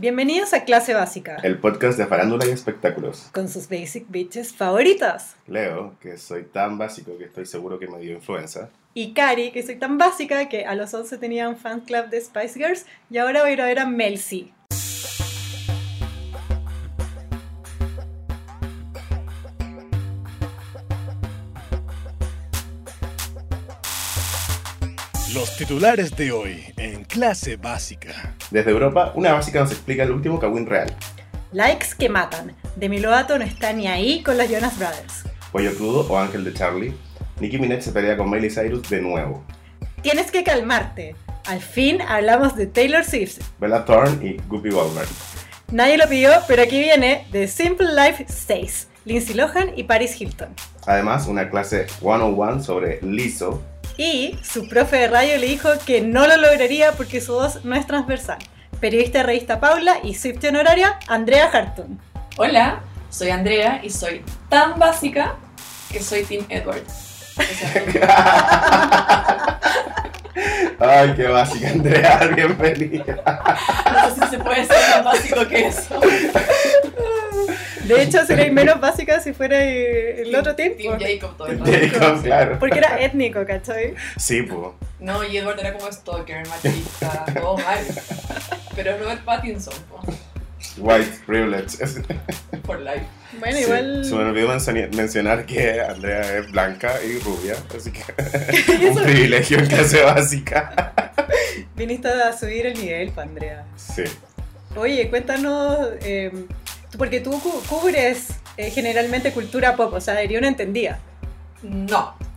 Bienvenidos a Clase Básica, El podcast de farándula y espectáculos. con sus basic bitches favoritas. Leo, que soy tan básico que estoy seguro que me dio influenza. Y Cari, que soy tan básica que a los 11 tenía un fan club de Spice Girls y ahora voy a ir a ver a Mel C. Los titulares de hoy en clase básica. Desde Europa, una básica nos explica el último Kawin real. Likes que matan. Demi Lovato no está ni ahí con los Jonas Brothers. Pollo crudo o ángel de Charlie. Nicki Minaj se pelea con Miley Cyrus de nuevo. Tienes que calmarte. Al fin hablamos de Taylor Swift. Bella Thorne y Guppy Goldberg. Nadie lo pidió, pero aquí viene The Simple Life 6. Lindsay Lohan y Paris Hilton. Además, una clase 101 sobre Lizzo. Y su profe de radio le dijo que no lo lograría porque su voz no es transversal. Periodista de revista Paula y Swift honoraria, Andrea Hartung. Hola, soy Andrea y soy tan básica que soy Tim Edward. O sea, Ay, qué básica, Andrea, bienvenida. no sé si se puede ser más básico que eso. De hecho, sería menos básica si fuera eh, el otro team. Tim Jacob todo el Jacob, claro. Porque era étnico, ¿cachai? Sí, pues. No, y Edward era como stalker, machista, todo mal. Pero Robert Pattinson, po, White privilege. for life. Bueno, Sí, igual. Se me olvidó mencionar- que Andrea es blanca y rubia, así que un privilegio en clase básica. Viniste a subir el nivel, pa, Andrea. Sí. Oye, cuéntanos. eh, tú- porque tú cu- cubres eh, generalmente cultura pop, o sea, Erión entendía. No,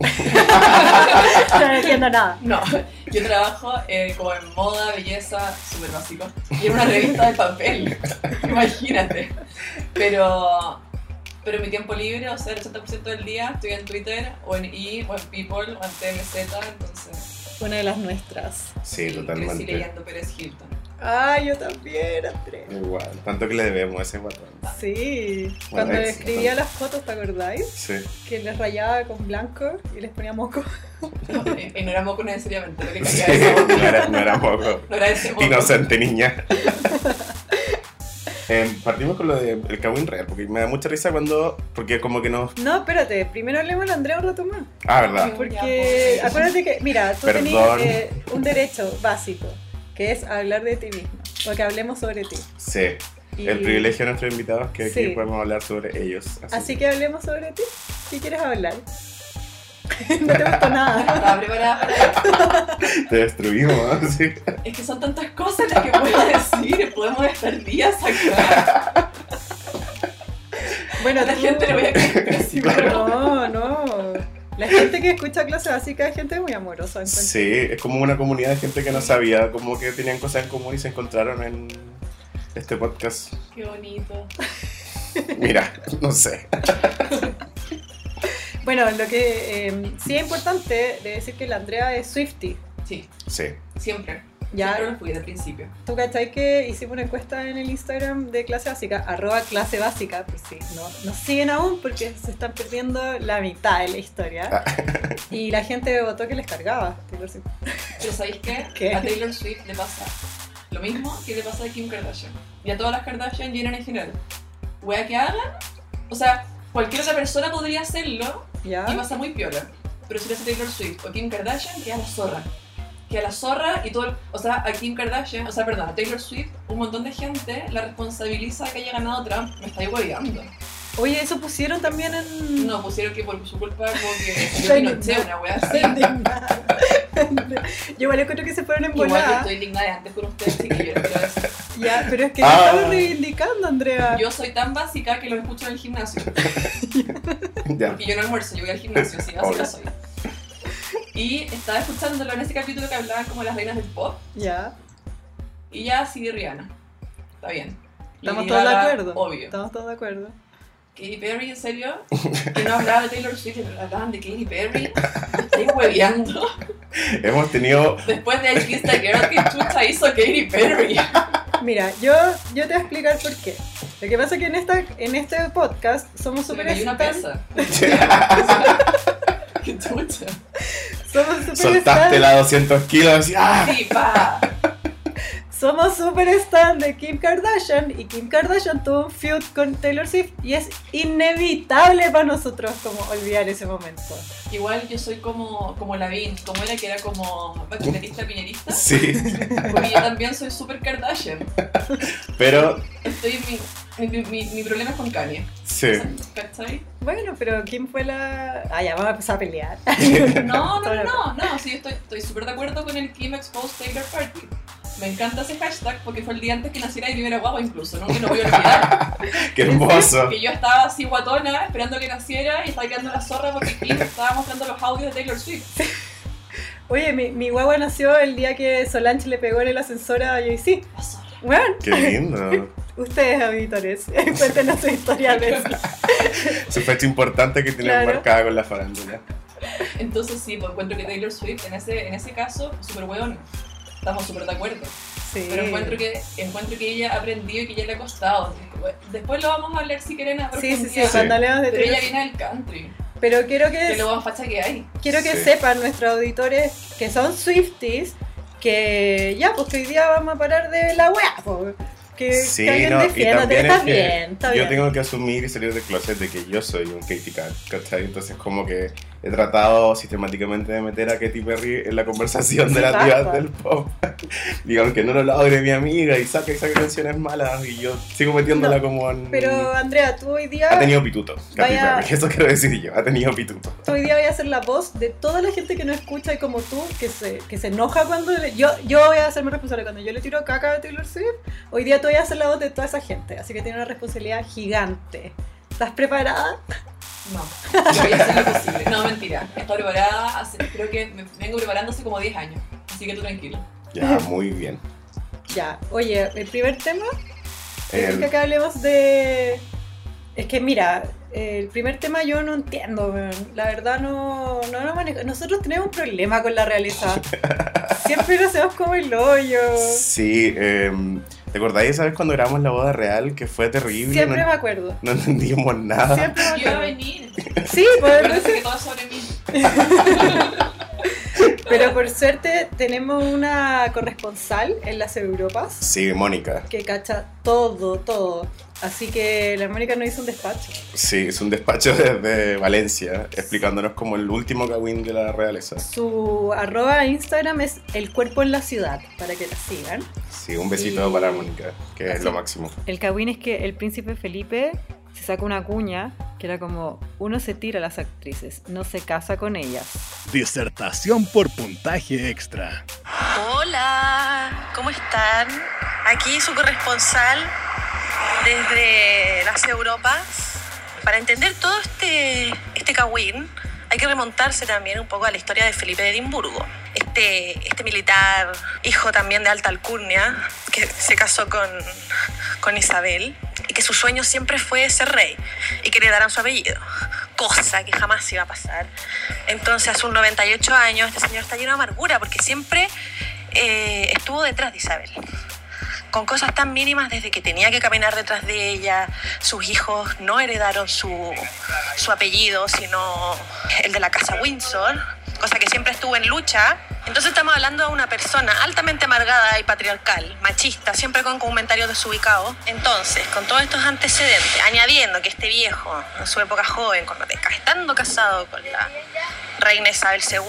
no entiendo nada. no. Yo trabajo eh, como en moda, belleza, súper básico. Y en una revista de papel. Imagínate. Pero, pero en mi tiempo libre, o sea, el 80% del día estoy en Twitter o en E, o en People, o en TMZ, entonces Una de las nuestras. Sí, crecí totalmente. leyendo Pérez Hilton. Ah, yo también, Andrea. Igual, tanto que le debemos a ese guatón. Sí, Bueno, cuando es- escribía las fotos, ¿te acordáis? Sí. Que les rayaba con blanco y les ponía moco. No, y no era moco necesariamente, lo que Sí, quería decir. no era, no era poco. No era ese moco. Inocente niña. Em, partimos con lo del Kawin real, porque me da mucha risa cuando. Porque como que nos. No, espérate, primero hablemos de Andrea un rato más. Ah, ¿verdad? Porque pues. acuérdate que, mira, tú Perdón. tenías eh, un derecho básico, que es hablar de ti mismo, o que hablemos sobre ti. Sí. Y- El privilegio de nuestros invitados que aquí Sí. podemos hablar sobre ellos. Así que hablemos sobre ti. ¿Qué quieres hablar? no te gustó nada. Estaba preparada para Te destruimos, ¿no? Sí. Es que son tantas cosas las que puedo decir, podemos estar días acá. Bueno, A la tú- gente le voy a creer, pero- No, no. La gente que escucha clase básica es gente muy amorosa. encuentro. Sí, es como una comunidad de gente que no sabía, como que tenían cosas en común y se encontraron en este podcast. Qué bonito. Mira, no sé. Bueno, lo que eh, sí es importante de decir que la Andrea es Swifty. Sí, Sí. siempre. Ya. Siempre lo fui de principio. ¿Tú cachai que hicimos una encuesta en el Instagram de clase básica? Arroba clase básica, pues sí, no, nos siguen aún porque se están perdiendo la mitad de la historia. Y la gente votó que les cargaba. Taylor Swift. Pero ¿sabéis qué? ¿Qué? A Taylor Swift le pasa lo mismo que le pasa a Kim Kardashian. Y a todas las Kardashian Jenner en general. Wea que hagan, o sea, cualquier otra persona podría hacerlo ¿Ya? y pasa muy piola. Pero si lo hace Taylor Swift o Kim Kardashian, queda la zorra. Queda la zorra y todo. el- o sea, a Kim Kardashian, o sea, perdón, a Taylor Swift, un montón de gente la responsabiliza de que haya ganado Trump. Me estáis hueveando. Oye, eso pusieron también en... No, pusieron que por su culpa, como que yo Pinochet, una wea así. indignada. Yo igual encuentro que se fueron en Igual yo volada. estoy indignada de antes por ustedes, chiquillos. Ya, pero es que Ah. estamos reivindicando, Andrea. Yo soy tan básica que los escucho en el gimnasio. Ya. Porque yo no almuerzo, yo voy al gimnasio, así básica soy. Y estaba escuchándolo en ese capítulo que hablaban como las reinas del pop. Ya, Y ya sí de Rihanna. Está bien. estamos todos de acuerdo. Obvio. Estamos todos de acuerdo. Katy Perry, ¿en serio? Que no hablaba de Taylor Swift, pero hablaban de Katy Perry. Estoy hueveando. Hemos tenido. Después de I Kissed a Girl, que chucha hizo Katy Perry? Mira, yo, yo te voy a explicar por qué. Lo que pasa es que en, esta, en este podcast somos súper cayó una pesa. Qué chucha. Somos Soltaste la 200 kilos y ¡ah! Sí, pa. somos super stan de Kim Kardashian y Kim Kardashian tuvo un feud con Taylor Swift y es inevitable para nosotros como olvidar ese momento. Igual yo soy como, como Lavín, como era que era como bacheletista piñerista. Sí, Porque yo también soy super Kardashian. pero Estoy mi, mi, mi, mi problema es con Kanye. sí. ¿Cachai? Bueno, pero Kim fue la... Ah, ya, vamos a empezar a pelear. No, no, no, no, no, sí, estoy estoy súper de acuerdo con el Kim Exposed Taylor Party. Me encanta ese hashtag porque fue el día antes que naciera mi primera guagua incluso, ¿no? Que no voy a olvidar. Qué hermoso. Que yo estaba así guatona esperando que naciera y estaba quedando la zorra porque Kim estaba mostrando los audios de Taylor Swift. Oye, mi, mi guagua nació el día que Solange le pegó en el ascensor a Jay-Z. Bueno, Qué lindo. ustedes, auditores, cuéntenos su historia. Su fecha importante que tiene Claro. marcada con la farándula. Entonces sí, pues encuentro que Taylor Swift en ese, en ese caso, súper weón. Estamos súper de acuerdo. Sí. Pero encuentro que, encuentro que ella ha aprendido y que ya le ha costado. Después lo vamos a hablar si quieren a Sí, sí, sí, cuando hablemos de Pero ella viene del country, Pero quiero que que, lo más facha que hay. quiero que Sí. sepan nuestros auditores que son Swifties que ya, pues que hoy día vamos a parar de la weá, pues. Que, Sí, que alguien no, y defienda, también está es que bien, está yo bien. tengo que asumir y salir del closet de que yo soy un Katie Cat, ¿cachai? Entonces como que he tratado sistemáticamente de meter a Katy Perry en la conversación de las divas del pop. Digamos que no lo logre mi amiga y saca y saca canciones malas y yo sigo metiéndola No, como en... Pero Andrea, tú hoy día Ha tenido pituto, Katy Vaya- Perry, eso quiero decir yo, ha tenido pituto. Tú hoy día voy a ser la voz de toda la gente que no escucha y como tú, que se, que se enoja cuando le- yo, yo voy a hacerme responsable cuando yo le tiro caca a Taylor Swift. Hoy día tú voy a ser la voz de toda esa gente, así que tiene una responsabilidad gigante. ¿Estás preparada? No, yo voy a hacer lo posible. No, mentira. Estoy preparada, hace- creo que me vengo preparando hace como 10 años. Así que tú tranquilo. Ya, muy bien. Ya, oye, el primer tema es El- que acá hablemos de... Es que mira, el primer tema yo no entiendo, la verdad no, no lo manejo. Nosotros tenemos un problema con la realeza. Siempre lo hacemos como el hoyo. Sí, em, ¿te acordáis esa vez cuando grabamos la boda real que fue terrible? Siempre no, me acuerdo. no entendíamos nada. Siempre me Yo iba a acuerdo. venir. Sí, pues entonces- que todo sobre mí. pero por suerte tenemos una corresponsal en las Europas Sí, Mónica. que cacha todo, todo. Así que la Mónica nos hizo un despacho. Sí, es un despacho desde Valencia, explicándonos como el último cagüín de la realeza. Su arroba Instagram es el cuerpo en la ciudad, para que la sigan. Sí, un besito Y- para Mónica, que es Así. lo máximo. El cagüín es que el príncipe Felipe se saca una cuña que era como, uno se tira a las actrices, no se casa con ellas. Disertación por puntaje extra. Hola, ¿cómo están? Aquí su corresponsal desde las Europas. Para entender todo este, este cagüín, hay que remontarse también un poco a la historia de Felipe de Edimburgo. Este, este militar, hijo también de alta alcurnia, que se casó con, con Isabel y que su sueño siempre fue ser rey y que le heredaran su apellido, cosa que jamás iba a pasar. Entonces, a sus 98 años, este señor está lleno de amargura porque siempre eh, estuvo detrás de Isabel. Con cosas tan mínimas desde que tenía que caminar detrás de ella, sus hijos no heredaron su, su apellido, sino el de la casa Windsor, cosa que siempre estuvo en lucha. Entonces estamos hablando de una persona altamente amargada y patriarcal, machista, siempre con comentarios desubicados. Entonces, con todos estos antecedentes, añadiendo que este viejo, en su época joven, cuando estando casado con la reina Isabel II,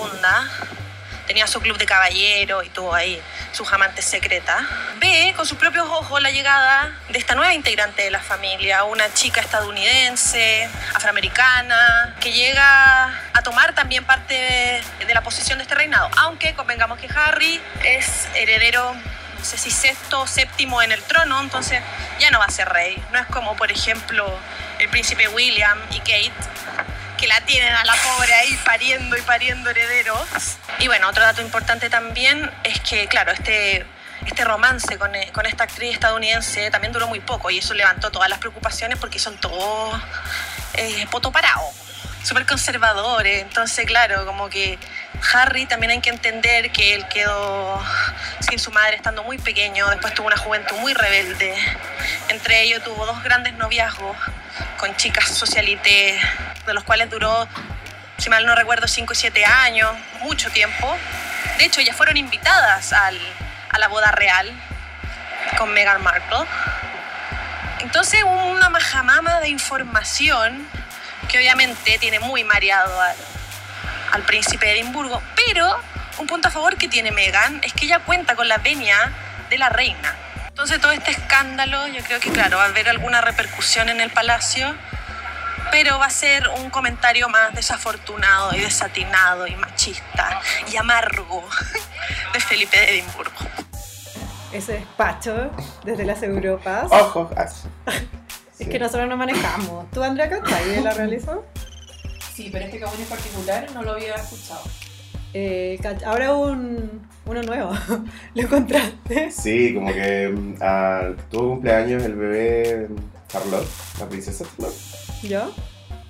tenía su club de caballeros y tuvo ahí sus amantes secretas, ve con sus propios ojos la llegada de esta nueva integrante de la familia, una chica estadounidense, afroamericana, que llega a tomar también parte de, la posición de este reinado, aunque convengamos que Harry es heredero no sé si sexto o séptimo en el trono, entonces ya no va a ser rey. No es como, por ejemplo, el príncipe William y Kate, que la tienen a la pobre ahí pariendo y pariendo herederos. Y bueno, otro dato importante también es que, claro, este, este romance con, eh, con esta actriz estadounidense también duró muy poco y eso levantó todas las preocupaciones porque son todos eh, poto súper conservadores. Entonces, claro, como que Harry también hay que entender que él quedó sin su madre estando muy pequeño, después tuvo una juventud muy rebelde. Entre ellos tuvo dos grandes noviazgos con chicas socialites, de los cuales duró, si mal no recuerdo, 5 y 7 años, mucho tiempo. De hecho, ellas fueron invitadas al- a la boda real con Meghan Markle. Entonces una majamama de información que obviamente tiene muy mareado al, al príncipe de Edimburgo, pero un punto a favor que tiene Meghan es que ella cuenta con la venia de la reina. Entonces todo este escándalo, yo creo que claro, va a haber alguna repercusión en el palacio, pero va a ser un comentario más desafortunado y desatinado y machista y amargo de Felipe de Edimburgo. Ese despacho desde las Europas. Ojo, as. Es que nosotros no manejamos. ¿Tú, Andrea, Cantay, la realizó? Sí, pero este cabrón en particular no lo había escuchado. Eh, ahora un, uno nuevo. ¿Lo encontraste? Sí, como que ah, tuvo cumpleaños el bebé Charlotte, la princesa Charlotte. ¿Yo?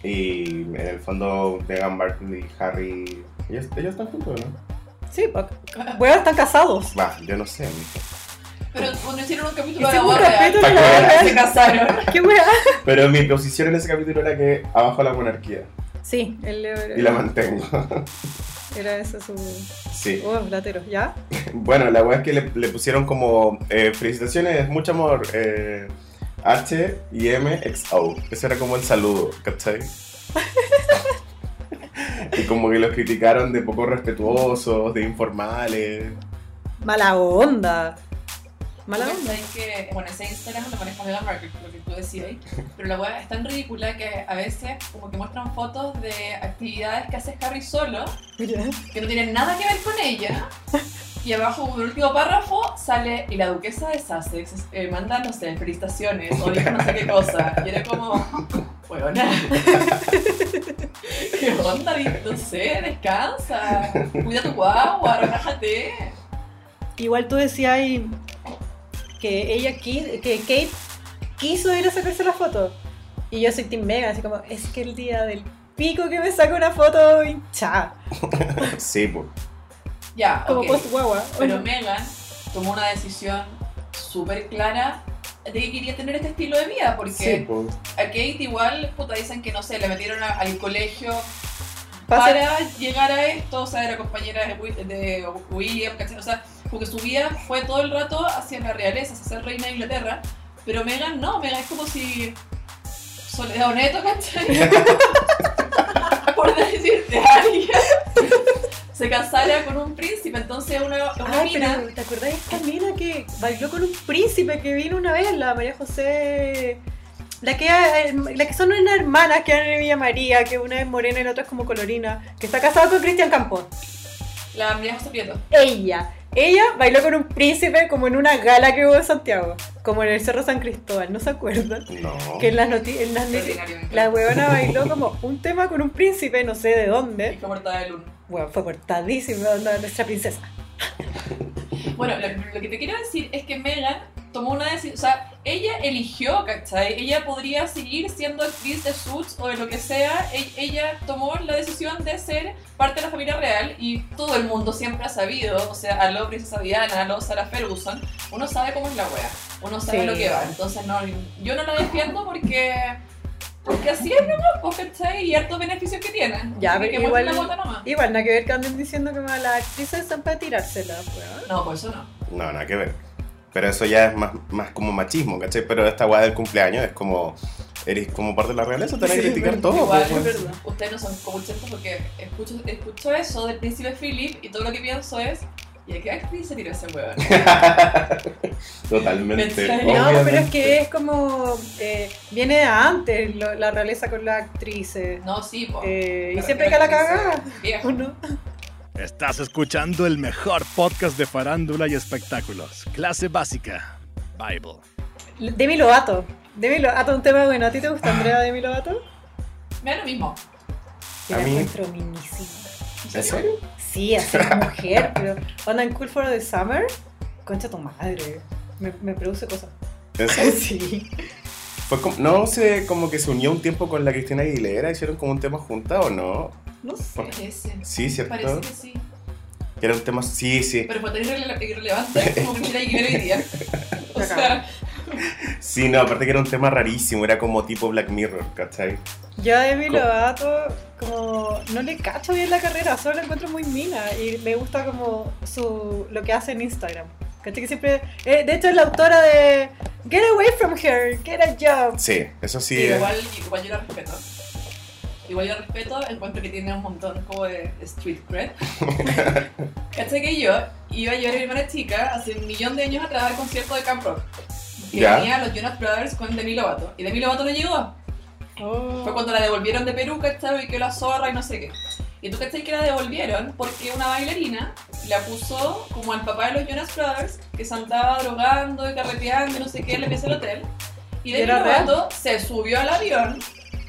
Y en el fondo Meghan Markle y Harry, ellos, ellos están juntos, ¿no? Sí. Bueno, están casados. Va, yo no sé. Pero cuando hicieron un capítulo de la real. se casaron. ¿Qué wea? Pero mi posición en ese capítulo era que abajo la monarquía. Sí, él era, Y la mantengo. era ese su. sí. Oh, latero, ¿ya? Bueno, la weá es que le, le pusieron como eh, felicitaciones, mucho amor. eh, H y M XO. Ese era como el saludo, ¿cachai? y como que los criticaron de poco respetuosos, de informales. Mala onda. Mala onda. que, bueno, ese Instagram lo maneja Meghan Markle, lo que tú decías ahí, pero la weá es tan ridícula que a veces como que muestran fotos de actividades que hace Harry solo, que no tienen nada que ver con ella, y abajo como el último párrafo sale, y la duquesa de Sussex eh, manda, no sé, felicitaciones, o dijo no sé qué cosa, y era como, weona, qué onda, no sé, descansa, cuida tu guagua, relájate. Igual tú decías ahí que ella que Kate quiso ir a sacarse la foto. Y yo soy Team Mega, así como, es que el día del pico que me saca una foto hinchada. sí, pues. Ya, Como ok. post guagua. Pero Megan tomó una decisión súper clara de que quería tener este estilo de vida, porque Sí, pues. a Kate igual, puta, dicen que no sé, le metieron a- al colegio para llegar a esto, o sea, era compañera de, de William, ¿cachai? O sea, porque su vida fue todo el rato hacia la realeza, hacia ser reina de Inglaterra, pero Megan no, Megan es como si Soledad Neto, ¿cachai? Por decirte a alguien. Se casara con un príncipe, entonces una, una mina... pero ¿te acordás de esta mina que bailó con un príncipe que vino una vez, la María José? La que, la que son unas hermanas que eran de Villa María, que una es morena y la otra es como colorina, que está casada con Cristian Campos. La María José Prieto. Ella, ella bailó con un príncipe como en una gala que hubo en Santiago, como en el Cerro San Cristóbal, ¿no se acuerdan? No. Que en las noticias, la huevona bailó como un tema con un príncipe, no sé de dónde. Y fue portada de luna. Bueno, fue cortadísima onda nuestra princesa. Bueno, lo, lo que te quiero decir es que Megan tomó una decisión, o sea, ella eligió, ¿cachai? Ella podría seguir siendo actriz de Suits o de lo que sea, E- ella tomó la decisión de ser parte de la familia real y todo el mundo siempre ha sabido, o sea, a lo Princesa Diana, a lo Sarah Ferguson, uno sabe cómo es la wea, uno sabe Sí. lo que va, entonces no, yo no la defiendo porque... Porque así es nomás, pues, ¿cachai? Y hartos beneficios que tienen. Ya, pero que igual- la bota nomás. Igual, nada que ver que anden diciendo que las actrices son para tirársela, weón. No, por eso no. No, nada que ver. Pero eso ya es más, más como machismo, ¿cachai? Pero esta weá del cumpleaños es como. Eres como parte de la realeza, tenés que Sí, criticar todo. Igual, pues, es verdad. ustedes no son comunichantes porque escucho, escucho eso del príncipe Philip y todo lo que pienso es ¿y a qué actriz se tiró ese hueón? Totalmente. No, pero es que es como. eh, viene de antes lo- la realeza con las actrices. No, sí, po. Eh, y siempre que la a actrices cagada. viejas. ¿O no? Estás escuchando el mejor podcast de farándula y espectáculos. Clase básica. Bible. Demi Lovato. Demi Lovato, un tema bueno. ¿A ti te gusta Andrea Demi Lovato? Me da lo mismo. Yo la mí- encuentro minísima. ¿En serio? Sí, así es mujer, pero onda en Cool for the Summer, concha tu madre. Me, me produce cosas. ¿En serio? Sí. Fue como- no sé, como que se unió un tiempo con la Cristina Aguilera, hicieron como un tema junta o no. No sé. Parece. Sí, ¿cierto? Parece que sí. Que era un tema, sí, sí. Pero fue tan irrele- irrelevante como Cristina Aguilera hoy día. O sea, Sí, no, aparte que era un tema rarísimo, era como tipo Black Mirror, ¿cachai? Yo a Demi Lovato, como no le cacho bien la carrera, solo la encuentro muy mina y me gusta como su lo que hace en Instagram. ¿Cachai? Que siempre. eh, de hecho, es la autora de Get Away from Her, Get a Job. Sí, eso sí. Sí, igual, igual yo la respeto. Igual yo la respeto, encuentro que tiene un montón como de street cred. ¿Cachai que yo iba a llevar a mi hermana chica hace un millón de años atrás al concierto de Camp Rock? Y Ya. venía los Jonas Brothers con Demi Lovato. Y Demi Lovato no llegó. Oh. Fue cuando la devolvieron de Perú, ¿cachai? Y que la zorra y no sé qué. Y tú cachai que la devolvieron porque una bailarina le acusó como al papá de los Jonas Brothers que se andaba drogando y carreteando y no sé qué en la pieza del hotel. Y ¿Y Demi? Lovato se subió al avión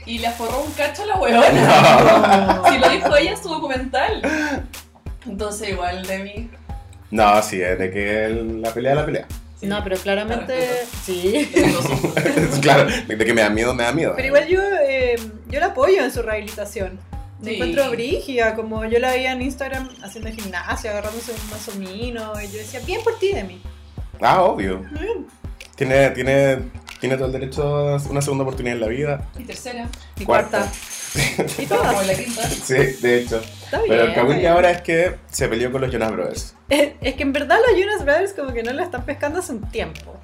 y le forró un cacho a la huevona. Si lo dijo ella en su documental. Entonces igual Demi... No, sí, es de que el- la pelea es la pelea. sí, No, pero la claramente. Sí. Claro, de que me da miedo, me da miedo. Pero igual yo, eh, yo la apoyo en su rehabilitación. Me Sí. encuentro brígida, como yo la veía en Instagram haciendo gimnasia, agarrándose un mazomino, y yo decía, bien por ti de mí. Ah, obvio. Tiene, tiene, tiene todo el derecho a una segunda oportunidad en la vida. Y tercera, Mi Cuarta. cuarta. Y como todas. la quinta. Sí, de hecho. Está bien. Pero el cagüín ahora es que se peleó con los Jonas Brothers. Es que en verdad los Jonas Brothers como que no la están pescando hace un tiempo.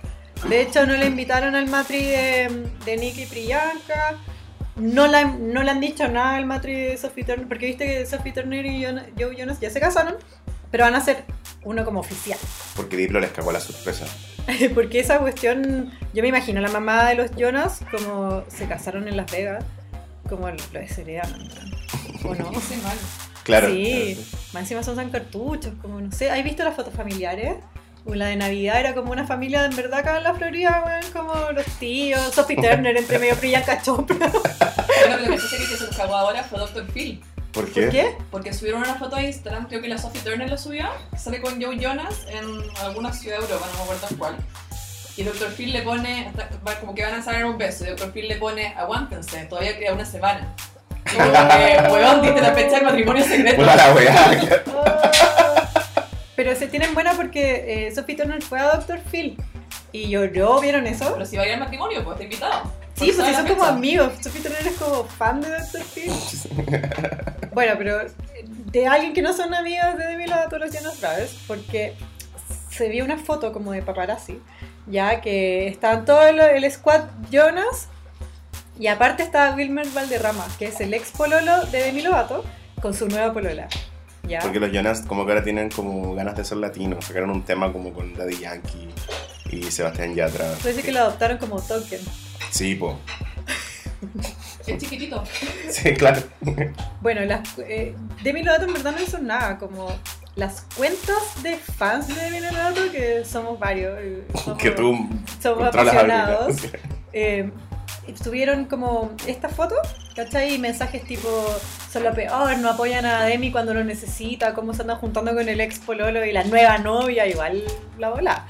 De hecho, no le invitaron al matri de, de Nicky y Priyanka. No, la, no le han dicho nada al matri de Sophie Turner, porque viste que Sophie Turner y Joe Jonas ya se casaron, pero van a hacer uno como oficial. Porque Diplo les cagó la sorpresa. Porque esa cuestión, yo me imagino la mamá de los Jonas como se casaron en Las Vegas, como lo ¿o no? Mal. Claro. Sí, claro, sí. más encima son san cartuchos, como no sé. ¿Has visto las fotos familiares? O la de Navidad era como una familia en verdad acá en la Florida, weón, como los tíos, Sophie Turner entre medio Priyanka Chopra. Bueno, lo que pensé que se los cagó ahora fue Dr. Phil. ¿Por qué? ¿Por qué? Porque subieron una foto a Instagram, creo que la Sophie Turner la subió, que sale con Joe Jonas en alguna ciudad de Europa, no me acuerdo en cuál. Y Dr. Phil le pone, como que van a salir un beso, y Dr. Phil le pone, aguántense, todavía queda una semana. Y como que, weón, diste la fecha del matrimonio secreto. Puta la weá. Pero se tienen buena porque eh, Sophie Turner fue a Dr. Phil y lloró, ¿vieron eso? Pero si va a ir al matrimonio, pues está invitado. Sí, pues si son como fecha. amigos. Sophie Turner es como fan de Dr. Phil. bueno, pero de alguien que no son amigos de Demi Lovato los Jonas Brothers, porque se vio una foto como de paparazzi, ya que estaban todo el, el squad Jonas y aparte estaba Wilmer Valderrama, que es el ex pololo de Demi Lovato, con su nueva polola. ¿Ya? Porque los Jonas como que ahora tienen como ganas de ser latinos. Sacaron un tema como con Daddy Yankee y Sebastián Yatra. Parece que lo adoptaron como token. Sí, po. Es chiquitito. Sí, claro. Bueno, las, eh, Demi Lovato en verdad no hizo nada, como las cuentas de fans de Demi Lovato, que somos varios, eh, somos, Que tú somos apasionados, eh, tuvieron como esta foto, ¿cachai? Y mensajes tipo, son lo peor, no apoyan a Demi cuando lo necesita, cómo se andan juntando con el ex pololo y la nueva novia, igual la bola.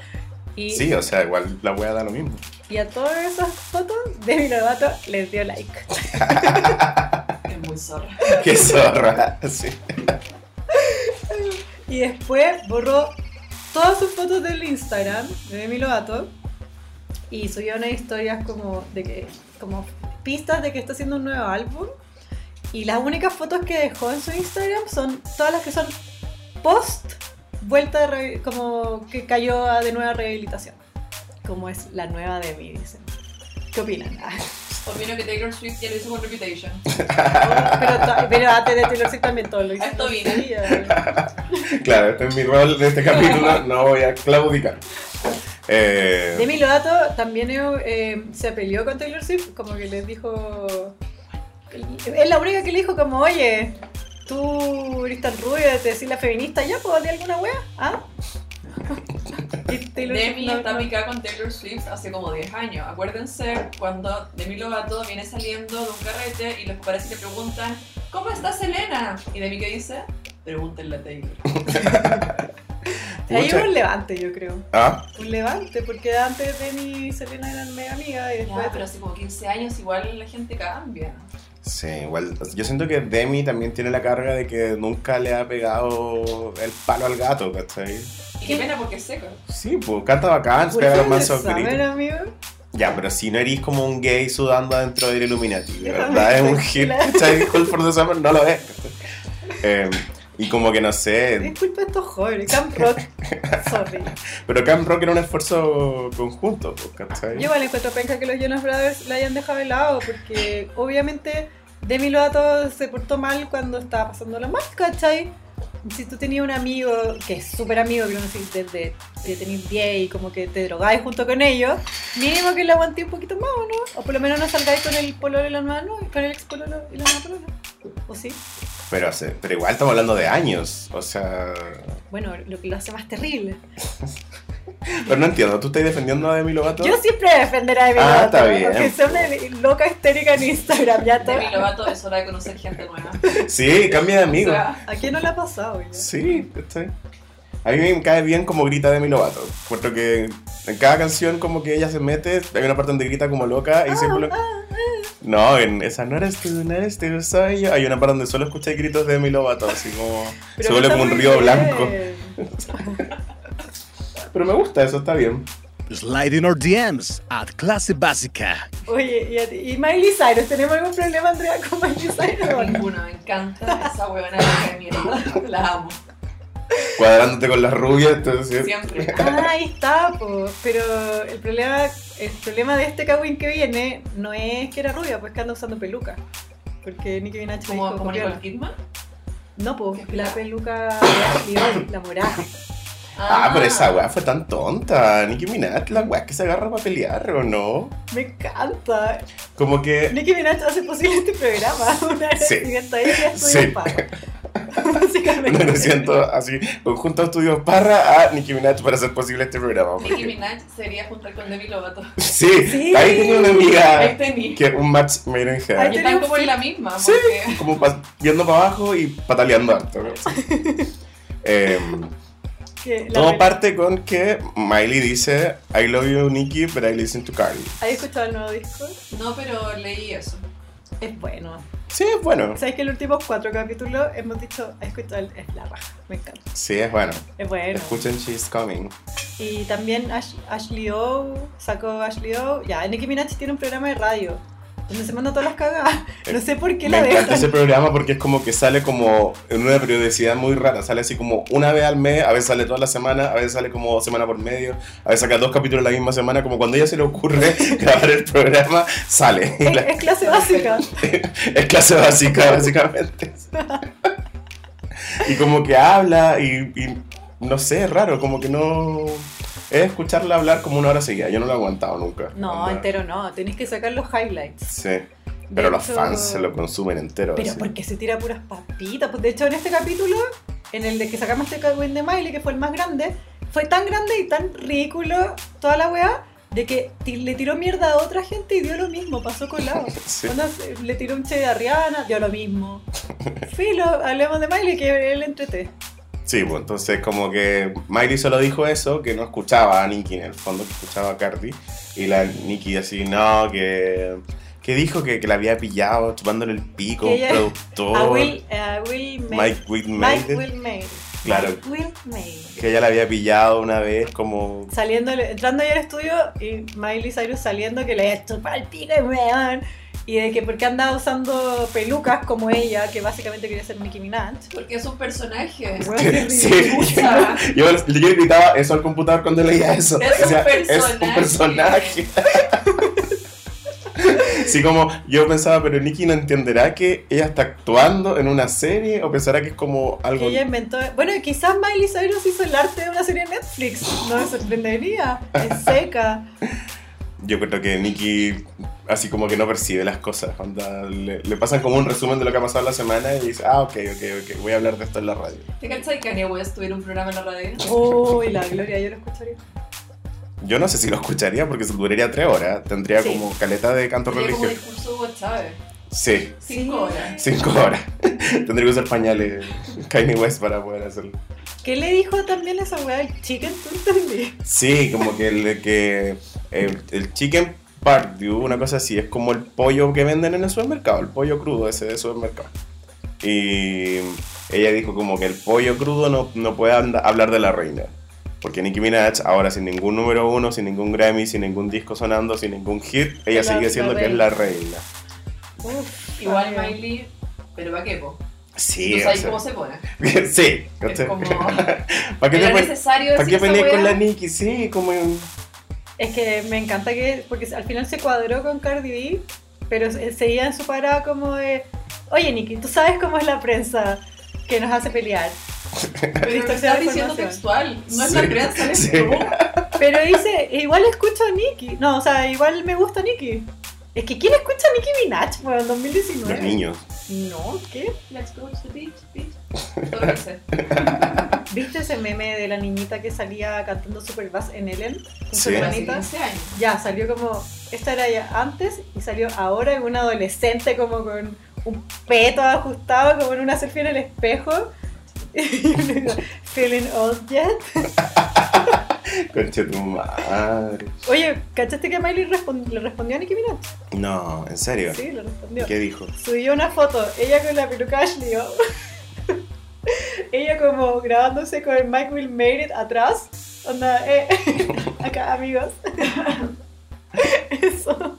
Y, Sí, o sea, igual la wea da lo mismo. Y a todas esas fotos, Demi Lovato les dio like. Es muy zorra. Qué zorra. Sí. Y después borró todas sus fotos del Instagram de Demi Lovato y subió unas historias como de que como pistas de que está haciendo un nuevo álbum y las únicas fotos que dejó en su Instagram son todas las que son post vuelta de re- como que cayó de nueva rehabilitación como es la nueva Demi dicen ¿qué opinan? Ah, Opino que Taylor Swift ya lo hizo con Reputation. pero, pero antes de Taylor Swift también todo lo hizo esto vine. Claro, este es mi rol de este capítulo. No voy a claudicar. Eh, Demi Lovato también eh, se peleó con Taylor Swift, como que les dijo. Es la única que le dijo, como, oye, tú eres tan rubia, te decís la feminista, ya, ¿puedo de alguna wea? ¿Ah? Demi no- está picada con Taylor Swift hace como 10 años. Acuérdense cuando Demi Lovato viene saliendo de un carrete y los paparazzi le preguntan ¿Cómo está Selena? Y Demi ¿qué dice? Pregúntenle a Taylor. Hubo un levante, yo creo. Ah, Un levante, porque antes Demi y Selena eran mega amigas y después. Ya, pero hace como 15 años igual la gente cambia. Sí, igual. Yo siento que Demi también tiene la carga de que nunca le ha pegado el palo al gato, ¿cachai? Qué pena porque es seca. Sí, pues canta bacán, pega los mansos amigo. Ya, pero si no eres como un gay sudando adentro del Illuminati, verdad es un hit. ¿cachai? Call for the Summer no lo es. Eh, Y como que no sé, Disculpa a estos jóvenes, Camp Rock. Sorry. pero Camp Rock era un esfuerzo conjunto, pues, ¿cachai? Yo igual encuentro penca que los Jonas Brothers la hayan dejado de lado, porque obviamente Demi Lovato se portó mal cuando estaba pasando la mal, ¿cachai? Si tú tenías un amigo que es súper amigo, que no sé, desde que tenéis 10 y como que te drogáis junto con ellos, mínimo que le aguanté un poquito más, ¿o no? O por lo menos no salgáis con el pololo y la novia, con el ex pololo y la nueva polola. ¿O sí? Pero, hace- pero igual estamos hablando de años, o sea... Bueno, lo que lo hace más terrible. Pero no entiendo, ¿tú estás defendiendo a Demi Lovato? Yo siempre voy a defender a Demi Ah, Lovato, está bien. Porque son una loca histérica en Instagram, ya todo. Demi Lovato es hora de conocer gente nueva. Sí, cambia de amigo. O sea, ¿A quién no le ha pasado? ya? Sí, ¿cachai? A mí me cae bien como grita Demi Lovato. Puesto que en cada canción como que ella se mete, hay una parte donde grita como loca y siempre lo- No, en esa no eres tú, no eres tú, soy yo. Hay una parte donde solo escuché gritos de Demi Lovato, así como... Pero se vuelve como un río bien. blanco. Pero me gusta, eso está bien. Slide in our DMs at Clase Básica. Oye, ¿y, a ti- y Miley Cyrus? ¿Tenemos algún problema, Andrea, con Miley Cyrus? ninguno, me encanta esa huevona de mierda. La amo. Cuadrándote con las rubias, entonces... Siempre. Ah, ahí está, po. pero el problema, el problema de este Kawin que viene no es que era rubia, pues que anda usando peluca. Porque Nicki Minaj le Como, dijo, como. Nicole Kidman. No, pues ¿Qué la peluca de Ashley Olsen, la morada. Ah, pero esa weá fue tan tonta. Nicki Minaj, la weá que se agarra para pelear, ¿o no? Me encanta. Como que... Nicki Minaj hace posible este programa. Una Sí. ella Sí. Básicamente. Me siento así, conjunto Estudios Parra a Nicki Minaj para hacer posible este programa. Nicki porque- Minaj sería juntar con Demi Lovato. Sí, Sí. ahí tenía una Ahí amiga tení. que un match made in heaven. están un como en la misma, Sí. porque Como pa- viendo para abajo y pataleando harto. ¿no? La todo parte con que Miley dice I love you Nicki, but I listen to Carly. ¿Has escuchado el nuevo disco? no, pero leí eso. Es bueno. Sí, es bueno. ¿Sabes que los últimos cuatro capítulos hemos dicho, has escuchado el, es la raja? Me encanta. Sí, es bueno. Es bueno. Escuchen She's Coming. Y también Ash- Ashley O, sacó Ashley O. Ya, Nicki Minaj tiene un programa de radio donde se manda todas las cagadas. No sé por qué Me la encanta dejan. ese programa porque es como que sale como en una periodicidad muy rara. Sale así como una vez al mes, a veces sale toda la semana, a veces sale como semana por medio, a veces saca dos capítulos la misma semana. Como cuando a ella se le ocurre grabar el programa, sale. Y Es, la- es clase básica. es clase básica, básicamente. y como que habla y, y no sé, es raro, como que no... Es escucharla hablar como una hora seguida. Yo no lo he aguantado nunca. No, Onda. entero no. Tenés que sacar los highlights. Sí. De Pero los hecho- fans se lo consumen entero. Pero así. porque se tira puras papitas. Pues de hecho, en este capítulo, en el de que sacamos este Kawin de Miley, que fue el más grande, fue tan grande y tan ridículo toda la weá, de que le tiró mierda a otra gente y dio lo mismo, pasó colado. Sí. Le tiró un che de Ariana, dio lo mismo. Filo, hablemos de Miley, que él entreté. Sí, pues entonces como que Miley solo dijo eso, que no escuchaba a Nicki en el fondo, que escuchaba a Cardi. Y la Nicki así, no, que... Que dijo que, que la había pillado chupándole el pico, un productor. A Will, a Will Mike Will. Claro. Will May. que ella la había pillado una vez como... Saliendo, entrando ahí al estudio y Miley Cyrus saliendo que le había chupado el pico y weón. Y de que porque andaba usando pelucas como ella, que básicamente quería ser Nicki Minaj. Porque es un personaje. Qué Sí, yo, yo le gritaba eso al computador cuando leía eso. Es un Decía, es un personaje". Sí, como yo pensaba, pero Nicki no entenderá que ella está actuando en una serie o pensará que es como Que algo. ella inventó. Bueno, quizás Miley Cyrus hizo el arte de una serie de Netflix. No me sorprendería. Es seca. Yo creo que Nicki así como que no percibe las cosas. onda, le, le pasan como un resumen de lo que ha pasado la semana y dice, ah, ok, ok, ok, voy a hablar de esto en la radio. ¿Te cachai que Kanye West tuviera un programa en la radio? Uy, la gloria, yo lo escucharía. Yo no sé si lo escucharía porque se duraría tres horas. Tendría Sí. como caleta de canto Sería como religioso. discurso Hugo Chávez. Sí, Cinco horas. cinco horas. Tendría que usar pañales Kanye West para poder hacerlo. ¿Qué le dijo también esa weá del chicken? ¿Tú entendí? Sí, como que el, que el, el chicken pardew, una cosa así, es como el pollo que venden en el supermercado, el pollo crudo ese de supermercado. Y ella dijo como que el pollo crudo no, no puede hablar de la reina. Porque Nicki Minaj, ahora sin ningún número uno, sin ningún Grammy, sin ningún disco sonando, sin ningún hit, ella La- sigue siendo que es reina. la reina. Uf, Igual. Miley, pero va que po. Sí, Tú o sabes sea, cómo se pone. sí, Es como. ¿Para qué, te necesario ¿para qué peleas con la Nicki? Sí, como en- Es que me encanta que, porque al final se cuadró con Cardi B, pero se- seguía en su parada como de, oye Nikki, tú sabes cómo es la prensa que nos hace pelear. Pero la diciendo textual. No es Sí, la prensa, sí. tú. Pero dice, igual escucho a Nicki. No, o sea, igual me gusta Nicki. Es que ¿quién escucha a Nicki Minaj, bueno, en 2019? los niños. No, ¿qué? Let's go to the beach, beach. Todo lo que sé. ¿Viste ese meme de la niñita que salía cantando Superbass en Ellen? Con su Sí. Pero hace hermanita. 15 años. Ya, salió como. Esta era ya antes y salió ahora en un adolescente como con un peto ajustado, como en una selfie en el espejo. Feeling old yet. Concha tu madre. Oye, ¿cachaste que Miley respon- le respondió a Nicki Minaj? No, ¿en serio? Sí, le respondió. ¿Qué dijo? Subió una foto, ella con la peluca Ashley. ella como grabándose con el Mike Will Made It atrás. Onda, eh, acá amigos. Eso.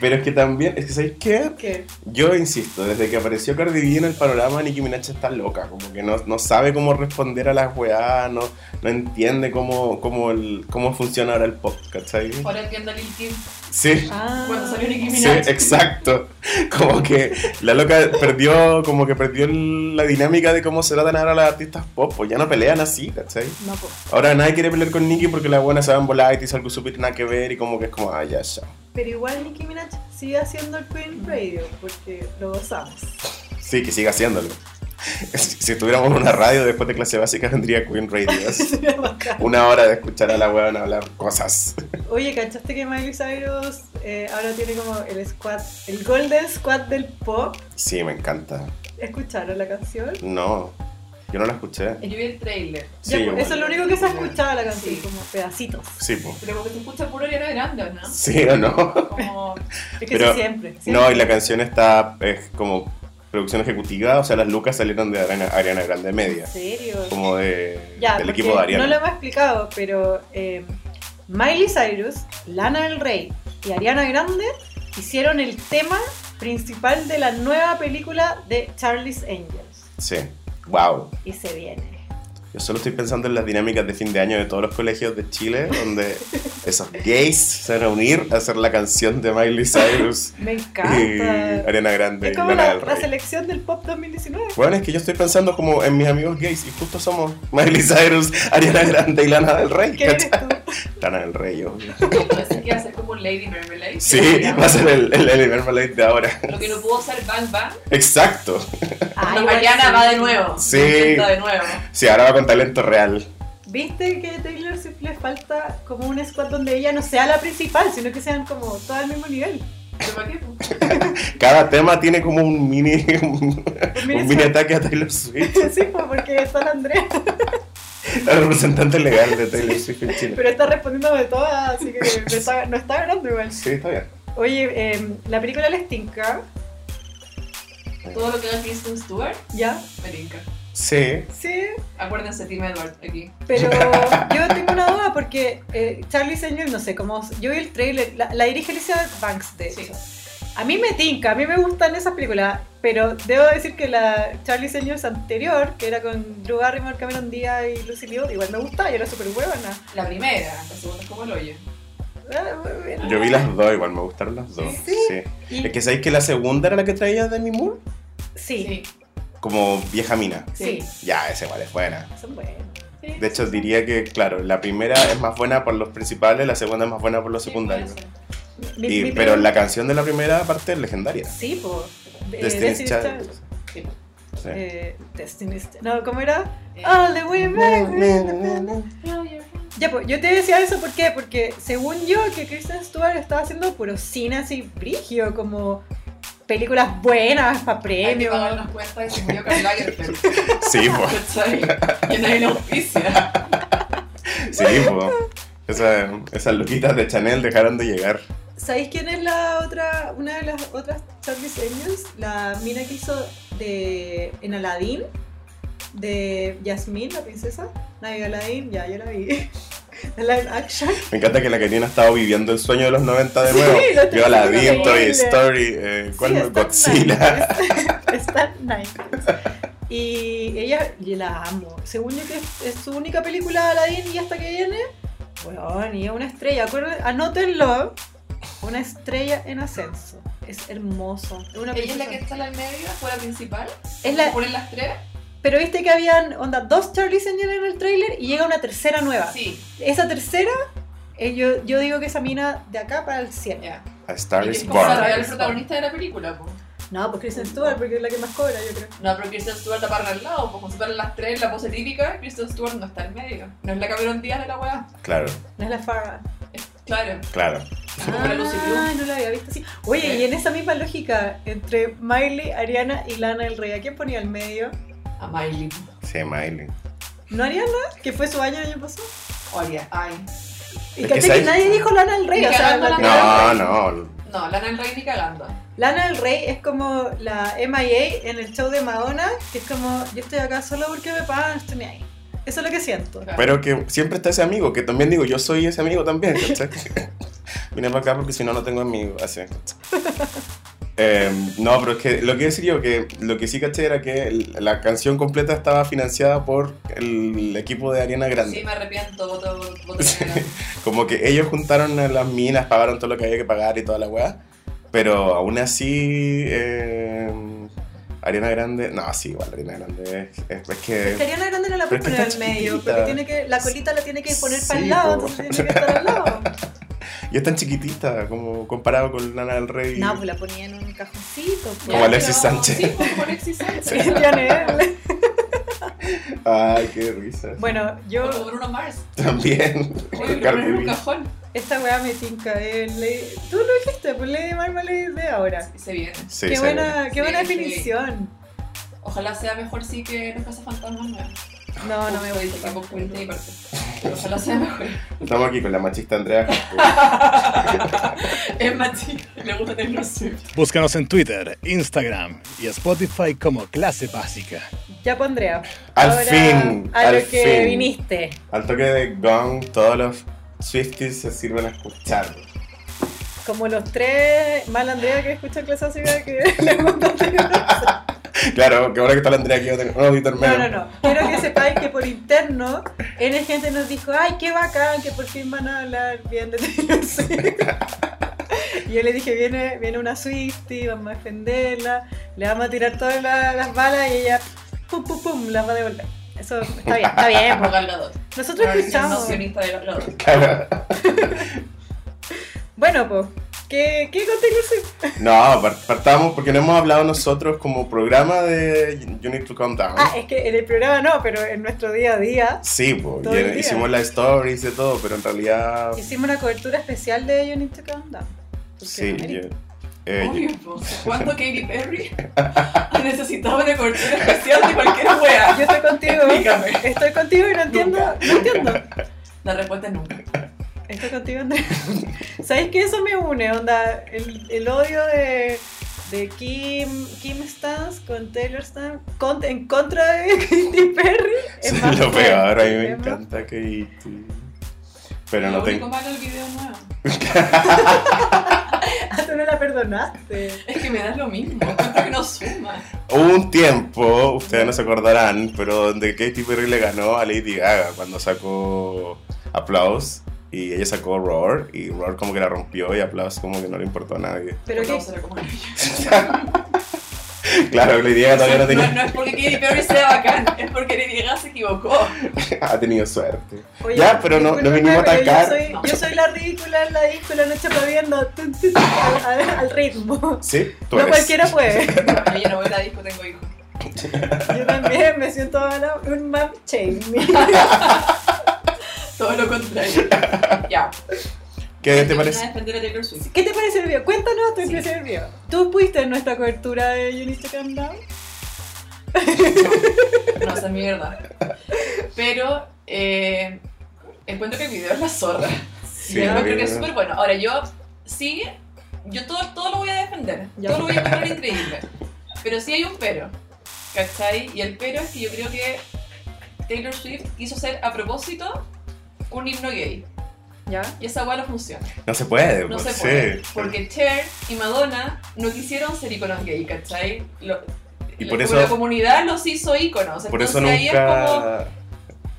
Pero es que también, es que ¿sabéis qué? ¿Qué? Yo insisto, desde que apareció Cardi B en el panorama, Nicki Minaj está loca, como que no, no sabe cómo responder a las weá, no, no entiende cómo, cómo, el, cómo funciona ahora el pop, ¿cachai? Ahora entiendo Kim Sí, Ah. cuando salió Nicki sí, Minaj. exacto. Como que la loca perdió, como que perdió la dinámica de cómo se tratan ahora las artistas pop, pues ya no pelean así, ¿cachai? No, po. Ahora nadie quiere pelear con Nicki porque las buenas se van volar y te hizo algo súper nada que ver y como que es como, ah, ya, ya. Pero igual Nicki Minaj sigue haciendo el Queen Radio porque lo gozamos. Sí, que siga haciéndolo. Si, si tuviéramos una radio después de clase básica tendría Queen Radio. Una hora de escuchar a la weón hablar cosas. Oye, ¿cachaste que Miley Cyrus eh, ahora tiene como el squad, el Golden Squad del pop? Sí, me encanta. ¿Escucharon la canción? No, yo no la escuché. Yo vi el trailer. Sí, Ya, pues, eso es lo único que se ha escuchado la canción, Sí. como pedacitos. Sí, po. Pero porque se escucha puro Ariana Grande, ¿o ¿no? Sí o no. Como. Es que Pero- sí, siempre, siempre. No, y la canción está es como producción ejecutiva, o sea, las lucas salieron de Ariana, Ariana Grande Media, ¿En serio? como de, Ya, del equipo de Ariana. No lo hemos explicado, pero eh, Miley Cyrus, Lana del Rey y Ariana Grande hicieron el tema principal de la nueva película de Charlie's Angels. Sí, wow. Y se viene. Yo solo estoy pensando en las dinámicas de fin de año de todos los colegios de Chile, donde esos gays se van a unir a hacer la canción de Miley Cyrus Me y encanta. Ariana Grande Es y como Lana la, del la selección del pop 2019. Bueno, es que yo estoy pensando como en mis amigos gays y justo somos Miley Cyrus, Ariana Grande y Lana del Rey. ¿Qué eres tú? Lana del Rey, obvio. Así que va a ser como un Lady Marmalade. Sí, va a ser el, el, el Marmalade de ahora. Lo que no pudo ser Bang Bang. Exacto. Ah, Cuando igual Mariana sí. va de nuevo. Sí. Intenta de nuevo. Sí, ahora va con talento real. ¿Viste que a Taylor Swift le falta como un squad donde ella no sea la principal, sino que sean como todos al mismo nivel? Cada tema tiene como un mini, un, mini un mini ataque a Taylor Swift. sí, pues porque está la Andrea, La representante legal de Taylor Swift en Chile. pero está respondiendo de todas, así que está- no está ganando igual. Sí, está bien. Oye, eh, la película Les Tinka, Todo lo que haga Kristen Stewart, ¿ya? me tinca. Sí. Sí, Acuérdense, Tim Edward aquí. pero yo tengo una duda porque eh, Charlie Angel, no sé, como yo vi el trailer, la, la dirige Alicia Banks, de hecho. Sí. A mí me tinca, a mí me gustan esas películas, pero debo decir que la Charlie Angels anterior, que era con Drew Barrymore, Cameron Díaz y Lucy Liu, igual me gustaba y era súper buena. La primera, la segunda es como el hoyo. Ah. Yo vi las dos, igual me gustaron las dos. Sí. Sí. Y- Es que sabéis que la segunda era la que traía Demi Moore. sí, Como vieja mina. sí, Ya, esa igual es buena. son buenas. Sí. De hecho, diría que, claro, la primera es más buena por los principales, la segunda es más buena por los secundarios. Mi- Y- mi pero la canción de la primera parte es legendaria. Sí, pues. Destiny's Child. Sí. Sí. Eh, Destiny's Child. No, ¿cómo era? Eh. All the women. Ya, pues, yo te decía eso ¿por qué? porque según yo que Kristen Stewart estaba haciendo puro cine así brigio, como películas buenas para Hay que premios. pagar las cuentas y se murió. Sí, pues. ¿Cachai? Y nadie lo auspicia. Sí, pues. Esa- esas luquitas de Chanel dejaron de llegar. ¿Sabéis quién es la otra, una de las otras Charlie Angels? La mina que hizo de en Aladdin, de Jasmine, la princesa. Nadie Aladdin, ya, yo la vi. De live action. Me encanta que la Karina ha estado viviendo el sueño de los 90 de Sí, nuevo. lo estoy Vio la haciendo Toy increíble. Story, eh, ¿cuál Sí, está Godzilla. nice. Star Night. Y ella, yo la amo. Según yo que es, es su única película de Aladdin y hasta que viene, bueno, y es una estrella. Acuérdense, anótenlo. Una estrella en ascenso. Es hermoso. Es una Ella es la que está en el medio, fue la principal. Es la- ¿Se ponen las tres? Pero viste que habían onda dos Charlie Angel en el tráiler y llega una tercera nueva. Sí, Esa tercera, eh, yo, yo digo que esa mina de acá para el cielo. ya. A Star Y que is es como la Born. real protagonista de la película, pues. No, pues Kristen Stewart, porque es la que más cobra, yo creo. No, pero Kristen Stewart la parra al lado, pues como se paran las tres la pose típica, Kristen Stewart no está en medio. No es la Cameron Díaz de la weá. Claro, No es la Farrah. Claro. claro. Ah, no la había visto así. Oye, Sí. y en esa misma lógica, entre Miley, Ariana y Lana del Rey, ¿a quién ponía al medio? A Miley. Sí, Miley. ¿No Ariana? Que fue su año el año pasado. Oye, ay. Y Es que caché que, sabes- nadie dijo Lana del Rey, Ni o sea, la- No, no. No, Lana del Rey ni cagando. Lana del Rey es como la MIA en el show de Madonna, que es como, yo estoy acá solo porque me pagan, no estoy ni ahí. Eso es lo que siento. Claro. Pero que siempre está ese amigo, que también digo, yo soy ese amigo también, ¿cachai? Vine para acá porque si no, no tengo amigos. Así. Eh, no, pero es que lo que decir yo, que lo que sí caché era que la canción completa estaba financiada por el equipo de Ariana Grande. Sí, me arrepiento, voto, voto Sí. Como que ellos juntaron las minas, pagaron todo lo que había que pagar y toda la weá. Pero aún así, eh, Ariana Grande. No, sí, igual Ariana Grande es, es- es que. Es que Ariana Grande no la puede poner al medio, porque tiene que, la colita la tiene que poner para el Sí, lado, entonces tiene que estar al lado. Y es tan chiquitita como comparado con Lana del Rey. No, pues la ponía en un cajoncito. pues. Como Alexis pero- Sánchez. Sí, pues, como Alexis Sánchez. Sí. Ay, qué risa. Bueno, yo, Como Bruno Mars. También. En un cajón. esta weá me tinca. eh, Lady- Tú lo dijiste, pues Lady Marmalade de ahora. Se viene. Sí, qué sí. buena, qué buena Sí, sí. definición. Ojalá sea mejor sí que Los Cazafantasmas nuevos. No, no me Uf, gusta. Mejor. Estamos aquí con la machista Andrea. Es más chica, le gusta Taylor Swift. Búscanos en Twitter, Instagram y Spotify como Clase Básica. Ya pondría. Al Ahora, fin, A al lo que fin. viniste. Al toque de gong, todos los Swifties se sirven a escuchar. Como los tres mal Andrea que escuchan clase básica que le gustan Claro, que ahora que está la Andrea aquí un auditor No, menos. no, no. Quiero que sepáis que por interno, N gente nos dijo, ay, qué bacán, que por fin van a hablar bien de Taylor Swift. Y yo le dije, viene, viene una Swiftie, vamos a defenderla, le vamos a tirar todas la- las balas y ella, pum, pum, pum, las va a devolver. Eso está bien, está bien. Gadot. Nosotros versión escuchamos. de Gadot. Claro. Bueno, pues, ¿qué, qué con Taylor Swift? No, par- partamos porque no hemos hablado nosotros como programa de You Need to Calm Down. Ah, es que en el programa no, pero en nuestro día a día Sí, pues, hicimos las stories y todo, pero en realidad. hicimos una cobertura especial de You Need to Calm Down. Sí, yo- eh, Obvio, po. ¿Cuándo Katy Perry ha necesitado una cobertura especial de cualquier wea? Yo estoy contigo. Explícame. Estoy contigo y no entiendo. Nunca. No entiendo. La respuesta es nunca. Estoy contigo, Andrea. ¿Sabes qué? Eso me une, onda. El, el odio de, de Kim, Kim Stans con Taylor Stans con- en contra de Katy Perry. Es Sí, más lo peor, a mí me encanta Katie. Pero Lo no tengo. malo del video nuevo Ah, tú no la perdonaste. es que me da lo mismo. Encuentro que no suma. Hubo un tiempo, ustedes no se acordarán, pero donde Katy Perry le ganó a Lady Gaga cuando sacó Applause y ella sacó Roar y Roar como que la rompió y Applause como que no le importó a nadie. Pero no qué. será como ella. Claro, Lady Gaga todavía no No, tenía, no es porque Katy Perry sea bacán, es porque Lady Gaga se equivocó. ha tenido suerte. Oye, Ya, pero no- no discúlpame, vinimos a yo atacar. soy, yo soy la ridícula en la disco la noche viendo al, al- al ritmo. Sí, tú No eres. cualquiera puede. No, yo no voy a la disco, tengo hijos. Yo también me siento ahora un map shaming. Todo lo contrario. Ya. ¿Qué te parece? ¿Qué te parece el video? Cuéntanos tu Sí. impresión del video. ¿Tú fuiste en nuestra cobertura de You Need to Calm Down? No, esa es mierda. Pero eh, encuentro que el video es la zorra. Sí, yo encuentro que es súper bueno. Ahora, yo sí, yo todo, todo lo voy a defender. Ya. Todo lo voy a encontrar increíble. Pero sí hay un pero. ¿Cachai? Y el pero es que yo creo que Taylor Swift quiso hacer a propósito un himno gay. ¿Ya? Y esa hueá no funciona. No se puede, No pues, se sí. puede. Porque Cher y Madonna no quisieron ser iconos gay, ¿cachai? Lo- Y la- por como eso- la comunidad los hizo íconos. Por eso Entonces ahí es como nunca.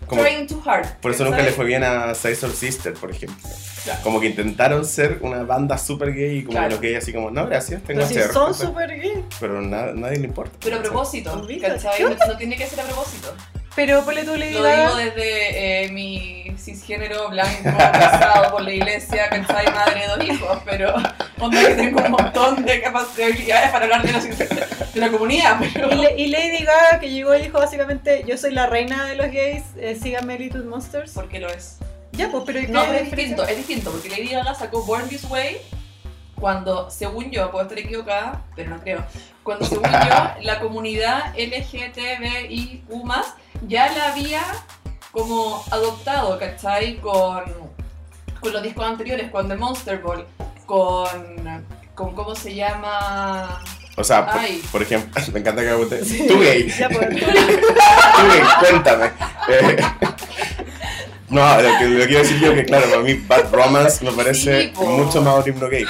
como- trying too hard. por eso nunca le ¿cachai? fue bien a Sister Sister, por ejemplo. Claro. Como que intentaron ser una banda super gay y como Claro. que los gays así como, no, gracias, tengo Pero si ser. son súper gay. Pero na- nadie le importa. Pero a ¿cachai? propósito. ¿cachai? No, no tiene que ser a propósito. Pero ponle tú Lady Lo Gaga. digo desde eh, mi cisgénero blanco, casado por la iglesia, ¿cachai? Madre de dos hijos, pero onda que tengo un montón de capacidades para hablar de la, de la comunidad, pero... Y, Le- y Lady Gaga que llegó y dijo básicamente yo soy la reina de los gays, eh, síganme Little Monsters. ¿Por qué lo es? Ya, pues, pero ¿y No, pero es distinto, es distinto, porque Lady Gaga sacó Born This Way cuando, según yo, puedo estar equivocada, pero no creo, cuando según yo, la comunidad LGTBIQ+, ya la había como adoptado, ¿cachai? Con, con los discos anteriores, con The Monster Ball, con, con ¿cómo se llama? O sea, por, ejemplo, me encanta que pregunte. Tú gay. Pues, Tú gay, cuéntame. Eh, no, lo que, lo que quiero decir yo que claro, para mí Bad Romance me parece Sí, mucho más un himno gay.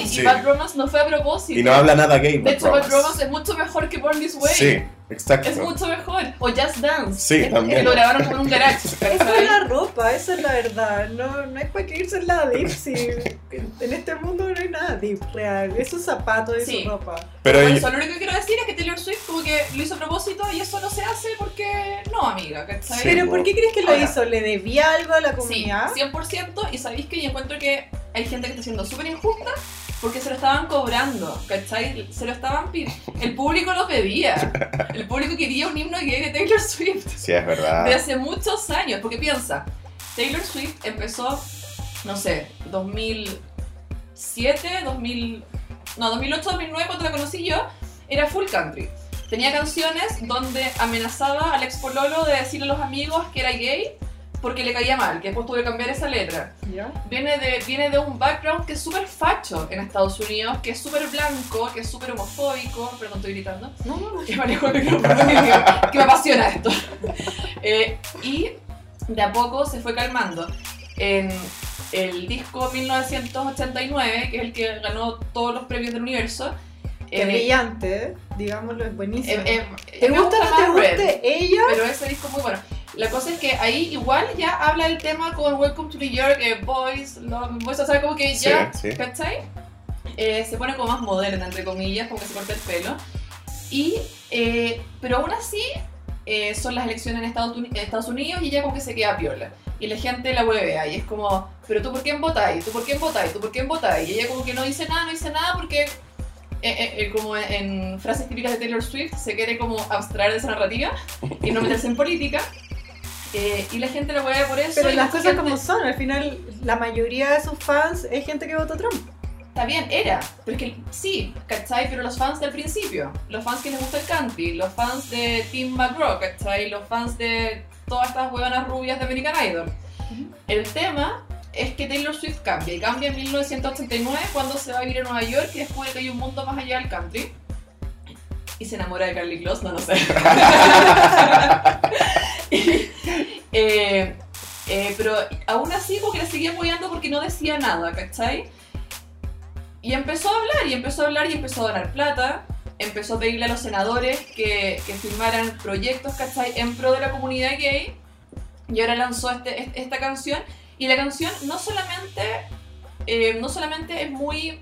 Y Sí. Bad Romance no fue a propósito. Y no habla nada gay. de hecho, Bad Romance. Romance es mucho mejor que Born This Way. Sí, exacto. Es mucho mejor. O Just Dance. Sí, Es- también. Lo grabaron como en un garage. Es ¿cachai? por la ropa, esa es la verdad. No, no es para que irse en la deep. Si en este mundo no hay nada deep real. Es sus zapatos y Sí. su ropa. Pero Por ella- eso, lo único que quiero decir es que Taylor Swift como que lo hizo a propósito y eso no se hace porque no, amiga, ¿cachai? Sí, Pero po. ¿por qué crees que lo Ahora. hizo? ¿Le debía algo a la Sí, comunidad? 100% y sabéis que yo encuentro que hay gente que está siendo súper injusta porque se lo estaban cobrando, ¿cachai? Se lo estaban pidiendo. El público lo pedía. El público quería un himno gay de Taylor Swift. Sí, es verdad. de hace muchos años. Porque piensa, Taylor Swift empezó, no sé, 2007, 2000, no, 2008, 2009 cuando la conocí yo, era full country. Tenía canciones donde amenazaba al ex pololo de decirle a los amigos que era gay porque le caía mal, que después tuve que cambiar esa letra. Viene de, viene de un background que es súper facho en Estados Unidos, que es súper blanco, que es súper homofóbico, perdón, estoy gritando, No, no, no. que manejo el micrófono, que me- que me apasiona esto. Eh, y de a poco se fue calmando. En el disco 1989, que es el que ganó todos los premios del universo, Qué eh, brillante, digámoslo, es buenísimo. eh, eh, ¿Te gusta o no te guste ella? pero ese disco es muy bueno. La cosa es que ahí igual ya habla el tema con Welcome to New York, eh, Boys, Love, Boys, o sea, como que Sí, ya, sí. ¿cachai? Eh, se pone como más moderna, entre comillas, como que se corta el pelo. Y, eh, pero aún así, eh, son las elecciones en Estados, en Estados Unidos y ella como que se queda piola. Y la gente la huevea y es como, pero tú por quién votáis, tú por quién votáis, tú por quién votáis. Y ella como que no dice nada, no dice nada porque, eh, eh, eh, como en frases típicas de Taylor Swift, se quiere como abstraer de esa narrativa y no meterse en política. Eh, y la gente la huevea por eso. Pero las cosas gente- como son, al final la mayoría de sus fans es gente que votó Trump. Está bien, era. Porque sí, ¿cachai? Pero los fans del principio, los fans que les gusta el country, los fans de Tim McGraw, ¿cachai? Los fans de todas estas huevanas rubias de American Idol. El tema es que Taylor Swift cambia, y cambia en 1989 cuando se va a vivir a Nueva York y descubre que hay un mundo más allá del country. Y se enamora de Carly Kloss, no, no sé. Eh, eh, pero aún así como que la seguía apoyando porque no decía nada, ¿cachai? Y empezó a hablar, y empezó a hablar, y empezó a donar plata. Empezó a pedirle a los senadores que, que firmaran proyectos, ¿cachai? En pro de la comunidad gay. Y ahora lanzó este, este- esta canción. Y la canción no solamente, eh, no solamente es muy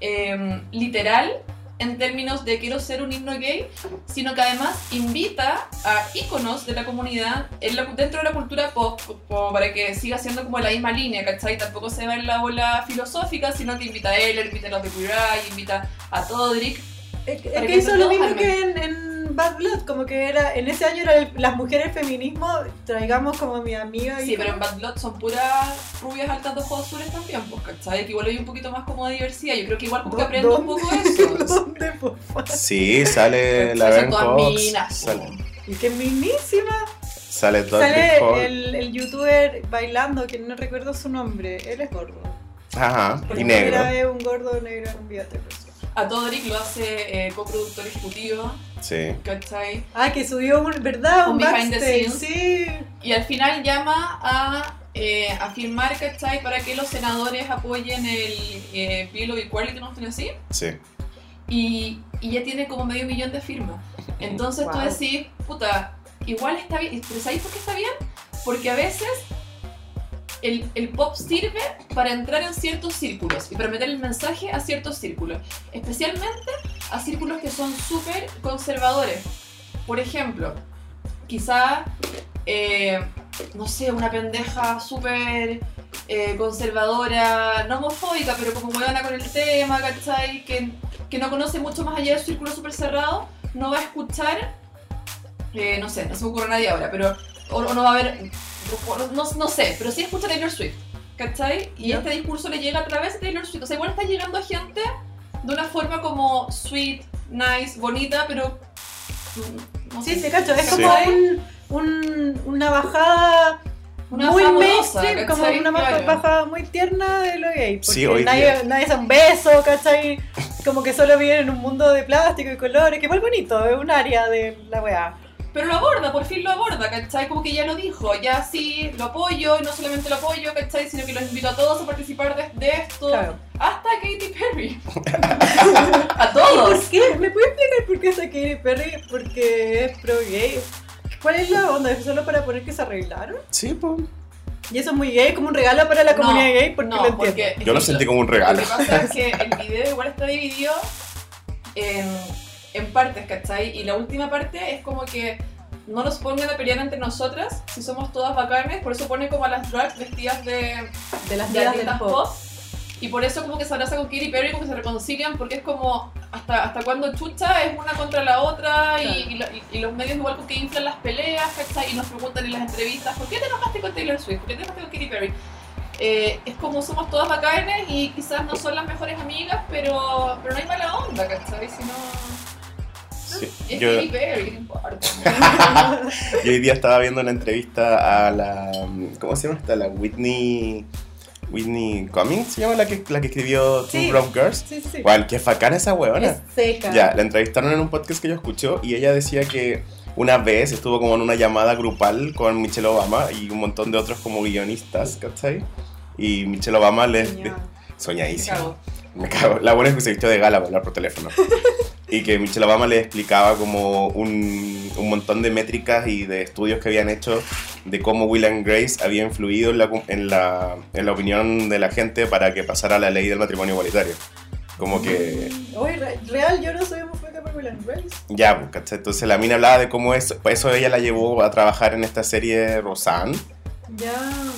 eh, literal en términos de quiero ser un himno gay, sino que además invita a íconos de la comunidad en la- dentro de la cultura pop, como para que siga siendo como la misma línea, ¿cachai? Tampoco se va en la bola filosófica, sino que invita a él, invita a los de Queer Eye, invita a Todrick. Es que, es hizo lo mismo que en, en Bad Blood, como que era, en ese año era el- las mujeres feminismo, traigamos como mi amiga y Sí, pero en Bad Blood son puras rubias altas de ojos azules también, pues, ¿cachai? Que igual hay un poquito más como de diversidad. Yo creo que igual como que ¿Dó- aprendo un poco eso. ¿Dónde, por favor? Sí, sale la Son Vern todas Cox, minas, sale. Y que mismísima. sale Dudley Sale Hall. el, el youtuber bailando, que no recuerdo su nombre. Él es gordo. Ajá, Por y negro. vez un gordo negro en un televisión. A Todrick lo hace eh, coproductor ejecutivo, Sí. ¿cachai? Ah, que subió un, ¿verdad? Un, Un behind the scenes. sí. Y al final llama a, eh, a firmar, ¿cachai? Para que los senadores apoyen el eh, Bill of Equality, ¿no? ¿Tiene así? Sí. y, y ya tiene como medio millón de firmas. Entonces tú decís, puta, igual está bien. ¿Pero sabéis por qué está bien? Porque a veces el, pop sirve para entrar en ciertos círculos y para meter el mensaje a ciertos círculos. Especialmente a círculos que son súper conservadores. Por ejemplo, quizá, eh, no sé, una pendeja súper eh, conservadora, no homofóbica, pero como huevona con el tema, ¿cachai? Que, que no conoce mucho más allá del círculo súper cerrado, no va a escuchar, eh, no sé, no se me ocurre a nadie ahora, pero, o, o no va a ver, no, no sé, pero sí escucha Taylor Swift, ¿cachai? Y Ya. este discurso le llega a través de Taylor Swift, o sea, igual está llegando a gente de una forma como sweet, nice, bonita, pero... mm, no Sí, sé, se cacho, es Sí. como un, un- una bajada Una muy fabulosa, mainstream, como una Claro. bajada muy tierna de lo gay. Porque Sí, hoy nadie, día. nadie se da un beso, ¿cachai? Como que solo viven en un mundo de plástico y colores, que igual bonito, es un área de la weá. Pero lo aborda, por fin lo aborda, ¿cachai? Como que ya lo dijo, ya sí, lo apoyo, y no solamente lo apoyo, ¿cachai? Sino que los invito a todos a participar de, de esto. Claro. Hasta Katy Perry. a ¿Y por todos. qué? ¿Me puede explicar por qué está Katy Perry? Porque es pro gay. ¿Cuál es la onda? ¿Es solo para poner que se arreglaron? Sí, pues. Y eso es muy gay, como un regalo para la No, comunidad gay, porque no, lo entiendo. porque Yo lo es sentí como un regalo. Lo que pasa es que el video igual está dividido en, en partes, ¿cachai? Y la última parte es como que no nos pongan a pelear entre nosotras si somos todas bacanes, por eso pone como a las drags vestidas de, de las de del artistas pop. pop. Y por eso como que se abraza con Katy Perry, como que se reconcilian, porque es como hasta, hasta cuando chucha es una contra la otra y, Claro. y lo- y- y los medios igual como que inflan las peleas, ¿cachai? Y nos preguntan en las entrevistas, ¿por qué te enojaste con Taylor Swift? ¿Por qué te enojaste con Katy Perry? Eh, es como somos todas bacanes y quizás no son las mejores amigas, pero, pero no hay mala onda, ¿cachai? Si no... Sí. Es Yo, Katy Perry, yo hoy día estaba viendo una entrevista a la. ¿Cómo se llama esta? La Whitney. Whitney Cummings se llama la que, la que escribió Two Sí. Broke Girls. Sí, sí. Igual, qué facana esa huevona. Es seca. Ya, la entrevistaron en un podcast que yo escucho y ella decía que una vez estuvo como en una llamada grupal con Michelle Obama y un montón de otros como guionistas, ¿cachai? Y Michelle Obama les... Cago. Me cago. La buena es que se vistió de gala para hablar por teléfono. y que Michelle Obama le explicaba como un, un montón de métricas y de estudios que habían hecho de cómo Will and Grace había influido en la, en, la, en la opinión de la gente para que pasara la ley del matrimonio igualitario. Como que... Oye, re- real, yo no soy homofóbica por Will and Grace. Ya, pues. Entonces la mina hablaba de cómo eso, pues eso ella la llevó a trabajar en esta serie Roseanne Ya.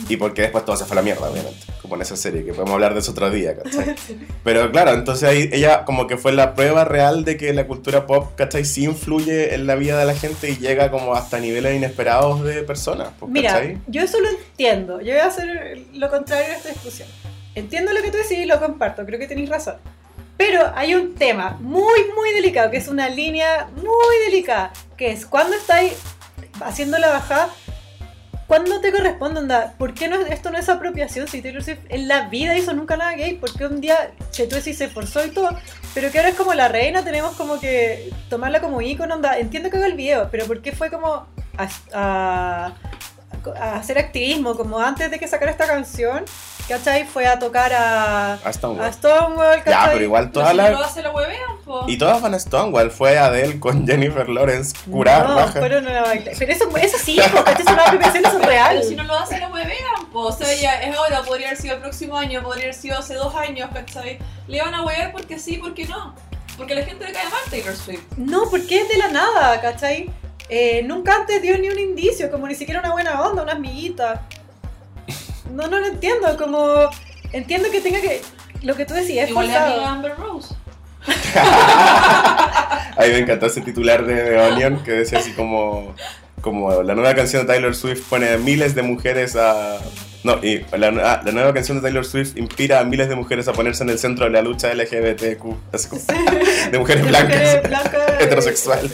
y porque después todo se fue a la mierda, obviamente, como en esa serie, que podemos hablar de eso otro día, ¿cachai? Pero claro, entonces ahí ella como que fue la prueba real de que la cultura pop, ¿cachai? Sí influye en la vida de la gente y llega como hasta niveles inesperados de personas, pues, Mira, ¿cachai? yo eso lo entiendo. Yo voy a hacer lo contrario a esta discusión. Entiendo lo que tú decís y lo comparto, creo que tenéis razón. Pero hay un tema muy, muy delicado, que es una línea muy delicada, que es cuando estáis haciendo la bajada, ¿cuándo te corresponde? Onda? ¿Por qué no, esto no es apropiación si Taylor en la vida hizo nunca nada gay? Porque un día, que tú decís, se esforzó y todo, pero que ahora es como la reina, tenemos como que tomarla como ícono, onda. Entiendo que haga el video, pero ¿por qué fue como a- a hacer activismo? Como antes de que sacara esta canción, ¿cachai? Fue a tocar a, A Stonewall. a Stonewall, Ya, ¿cachai? pero igual Pero todas si no las... lo la huevean, po. Y todas van a Stonewall, fue Adele con Jennifer Lawrence, curar, no, raja. fueron a bailar. Pero eso, eso sí, una apropiación, eso es real. Pero si no lo hace la huevean, po. O sea, ya es ahora, podría haber sido el próximo año, podría haber sido hace dos años, ¿cachai? Le van a huevear porque sí, porque no. Porque la gente le cae mal Taylor Swift. No, porque es de la nada, ¿cachai? Eh, nunca antes dio ni un indicio, como ni siquiera una buena onda, una amiguita. No, no lo entiendo, como... Entiendo que tenga que... Lo que tú decías, es Igual forzado. Amber Rose. A mí me encantó ese titular de The Onion que decía así como, como la nueva canción de Taylor Swift pone a miles de mujeres a... No, y la, ah, la nueva canción de Taylor Swift inspira a miles de mujeres a ponerse en el centro de la lucha LGBTQ, así como, de mujeres De blancas, mujeres blancas, heterosexuales.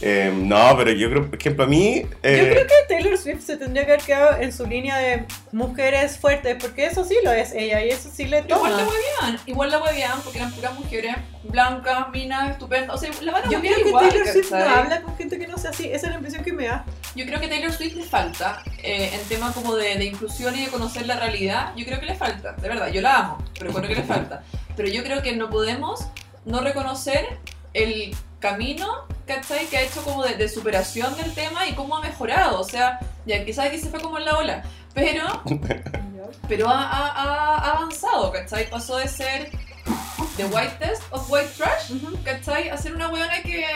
Eh, no, pero yo creo, por ejemplo, a mí... eh, Yo creo que Taylor Swift se tendría que haber quedado en su línea de mujeres fuertes, porque eso sí lo es ella y eso sí le Igual la toma. huevean, igual la huevean porque eran puras mujeres blancas, minas, estupendas. O sea, la van a Yo creo que igual, Taylor Swift no ¿cachai? habla con gente que no sea así, esa es la impresión que me da. Yo creo que Taylor Swift le falta, eh, en tema como de, de inclusión y de conocer la realidad, yo creo que le falta, de verdad, yo la amo, pero creo que le falta. Pero yo creo que no podemos no reconocer el camino, ¿cachai? Que ha hecho como de, de superación del tema y cómo ha mejorado. O sea, ya quizás aquí se fue como en la ola, pero, pero ha, ha- ha- ha avanzado, ¿cachai? Pasó de ser The White Test of White Trash, ¿cachai? A ser una weona que,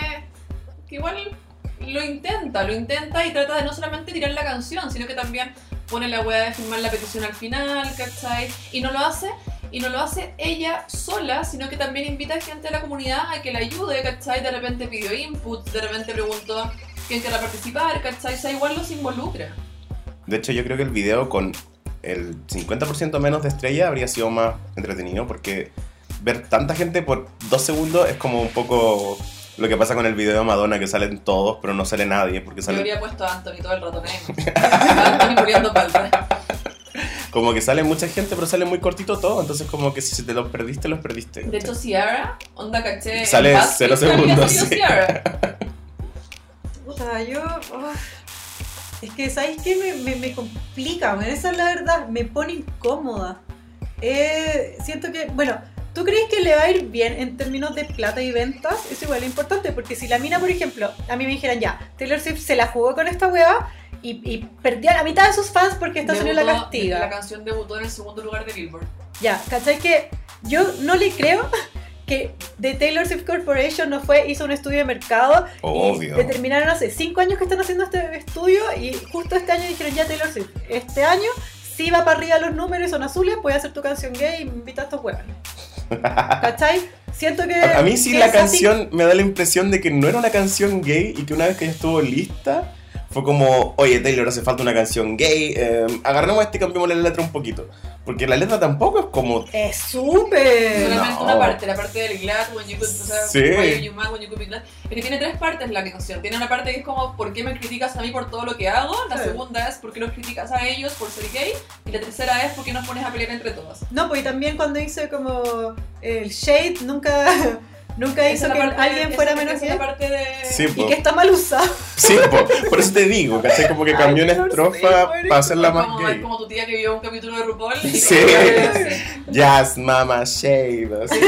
que igual lo intenta, lo intenta y trata de no solamente tirar la canción, sino que también pone la weá de firmar la petición al final, ¿cachai? Y no lo hace, y no lo hace ella sola, sino que también invita a gente de la comunidad a que la ayude, ¿cachai? De repente pidió input, de repente preguntó quién quiere participar, ¿cachai? O sea, igual los involucra. De hecho, yo creo que el video con el 50% menos de estrella habría sido más entretenido porque ver tanta gente por dos segundos es como un poco lo que pasa con el video de Madonna que salen todos pero no sale nadie porque Yo sale habría puesto a Anthony todo el rato, ¿eh? Anthony muriendo palta. Como que sale mucha gente pero sale muy cortito todo entonces como que si te los perdiste los perdiste De hecho, Ciara, onda caché. Sale en BuzzFeed cero segundos, sí. Ciara. Puta, yo. ah, es que, ¿sabes qué? Me, me, me complica. Esa es la verdad. Me pone incómoda. Eh, siento que. Bueno, ¿tú crees que le va a ir bien en términos de plata y ventas? Es igual importante, porque si la mina, por ejemplo, a mí me dijeran ya, Taylor Swift se la jugó con esta weá y, y perdió a la mitad de sus fans porque Estados Unidos la castiga. La canción debutó en el segundo lugar de Billboard. Ya, ¿cachai? Que yo no le creo que The Taylor Swift Corporation no fue, hizo un estudio de mercado Obvio. y determinaron hace cinco años que están haciendo este estudio y justo este año dijeron ya Taylor Swift, este año si va para arriba los números y son azules, puedes hacer tu canción gay y invita a estos huevos. ¿Cachai? Siento que... a, mí sí que la así. canción me da la impresión de que no era una canción gay y que una vez que ya estuvo lista fue como, oye Taylor, hace falta una canción gay, eh, agarremos este y cambiémosle la letra un poquito. Porque la letra tampoco es como Es súper... Solamente no. una parte, la parte del glad, when you could, o sea, Sí. why are you mad when you could be glad. Que tiene tres partes la canción. Tiene una parte que es como, ¿por qué me criticas a mí por todo lo que hago? La Sí. segunda es, ¿por qué los criticas a ellos por ser gay? Y la tercera es, ¿por qué nos pones a pelear entre todos? No, pues y también cuando hice como el shade, nunca, nunca hizo que la parte- alguien fuera menos de... Sí, Y que está mal usado. Sí, po, por eso te digo, ¿cachai? Como que cambió una estrofa marico. para hacerla más como, es gay. como tu tía que vio un capítulo de RuPaul y Sí. Sí. Jazz, mama, shade. así.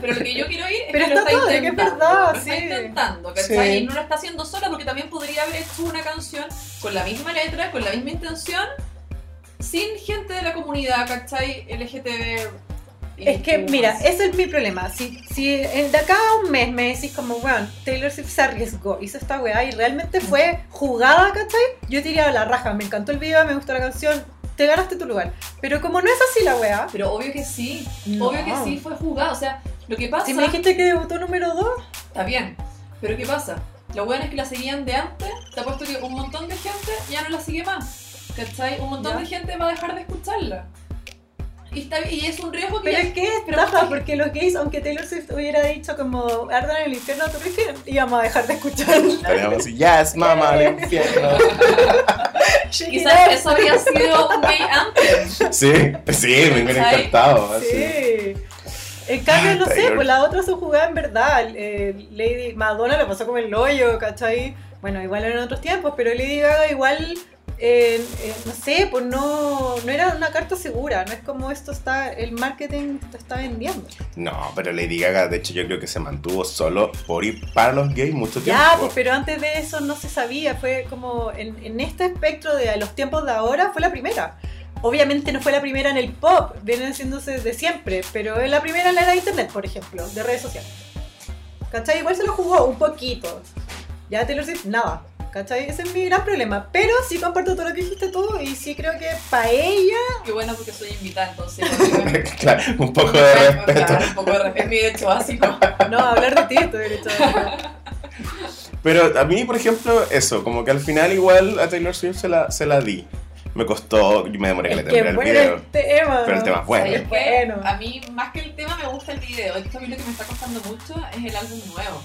Pero lo que yo quiero ir es Pero que lo está está padre, que es intentando. verdad, lo está sí. intentando, ¿cachai? Sí. Y no lo está haciendo sola porque también podría haber hecho una canción con la misma letra, con la misma intención, sin gente de la comunidad, ¿cachai? LGTB. Es que, mira, ese es mi problema. Si, si de acá a un mes me decís como, weón, Taylor Swift se arriesgó, hizo esta weá y realmente fue jugada, ¿cachai? Yo diría la raja, me encantó el video, me gustó la canción, te ganaste tu lugar. Pero como no es así la weá, Pero obvio que sí, No. obvio que sí fue jugado. O sea, lo que pasa. si me dijiste que debutó número 2, Está bien, pero ¿qué pasa? Los weones que la seguían de antes, te apuesto que un montón de gente ya no la sigue más. ¿Cachai? Un montón Ya. de gente va a dejar de escucharla. Y, está, y es un riesgo que pero ya- es que es estafa, porque- porque los gays, aunque Taylor Swift hubiera dicho como ardan en el infierno, ¿tú crees que íbamos a dejar de escucharla? Estaríamos así, Jazz, mama, al infierno. Quizás eso habría sido un gay antes. Sí, sí, me hubiera encantado. así. Sí. En cambio, no sé, pues la otra se jugaba en verdad. Eh, Lady Madonna le pasó como el hoyo, ¿cachai? Bueno, igual eran otros tiempos, pero Lady Gaga igual, eh, eh, no sé, pues no, no era una carta segura. No es como esto está, el marketing está vendiendo. No, pero Lady Gaga, de hecho, yo creo que se mantuvo solo por ir para los gays mucho tiempo. Ya, pues, pero antes de eso no se sabía. Fue como en, en este espectro de los tiempos de ahora, fue la primera. Obviamente no fue la primera en el pop, vienen haciéndose de siempre, pero es la primera en la era de internet, por ejemplo, de redes sociales. ¿Cachai? Igual se lo jugó un poquito. Ya Taylor Swift, nada. ¿Cachai? Ese es mi gran problema. Pero sí comparto todo lo que dijiste tú y sí creo que para ella. Qué bueno porque soy invitada, entonces. claro, un poco de respeto. Claro, un poco de respeto. Es mi derecho básico. No, hablar de ti es tu derecho. Pero a mí, por ejemplo, eso, como que al final igual a Taylor Swift se la, se la di. Me costó, yo me demoré que le Es que el video. el tema. Pero el tema es bueno. A mí, más que el tema, me gusta el video. Esto a mí lo que me está costando mucho es el álbum nuevo.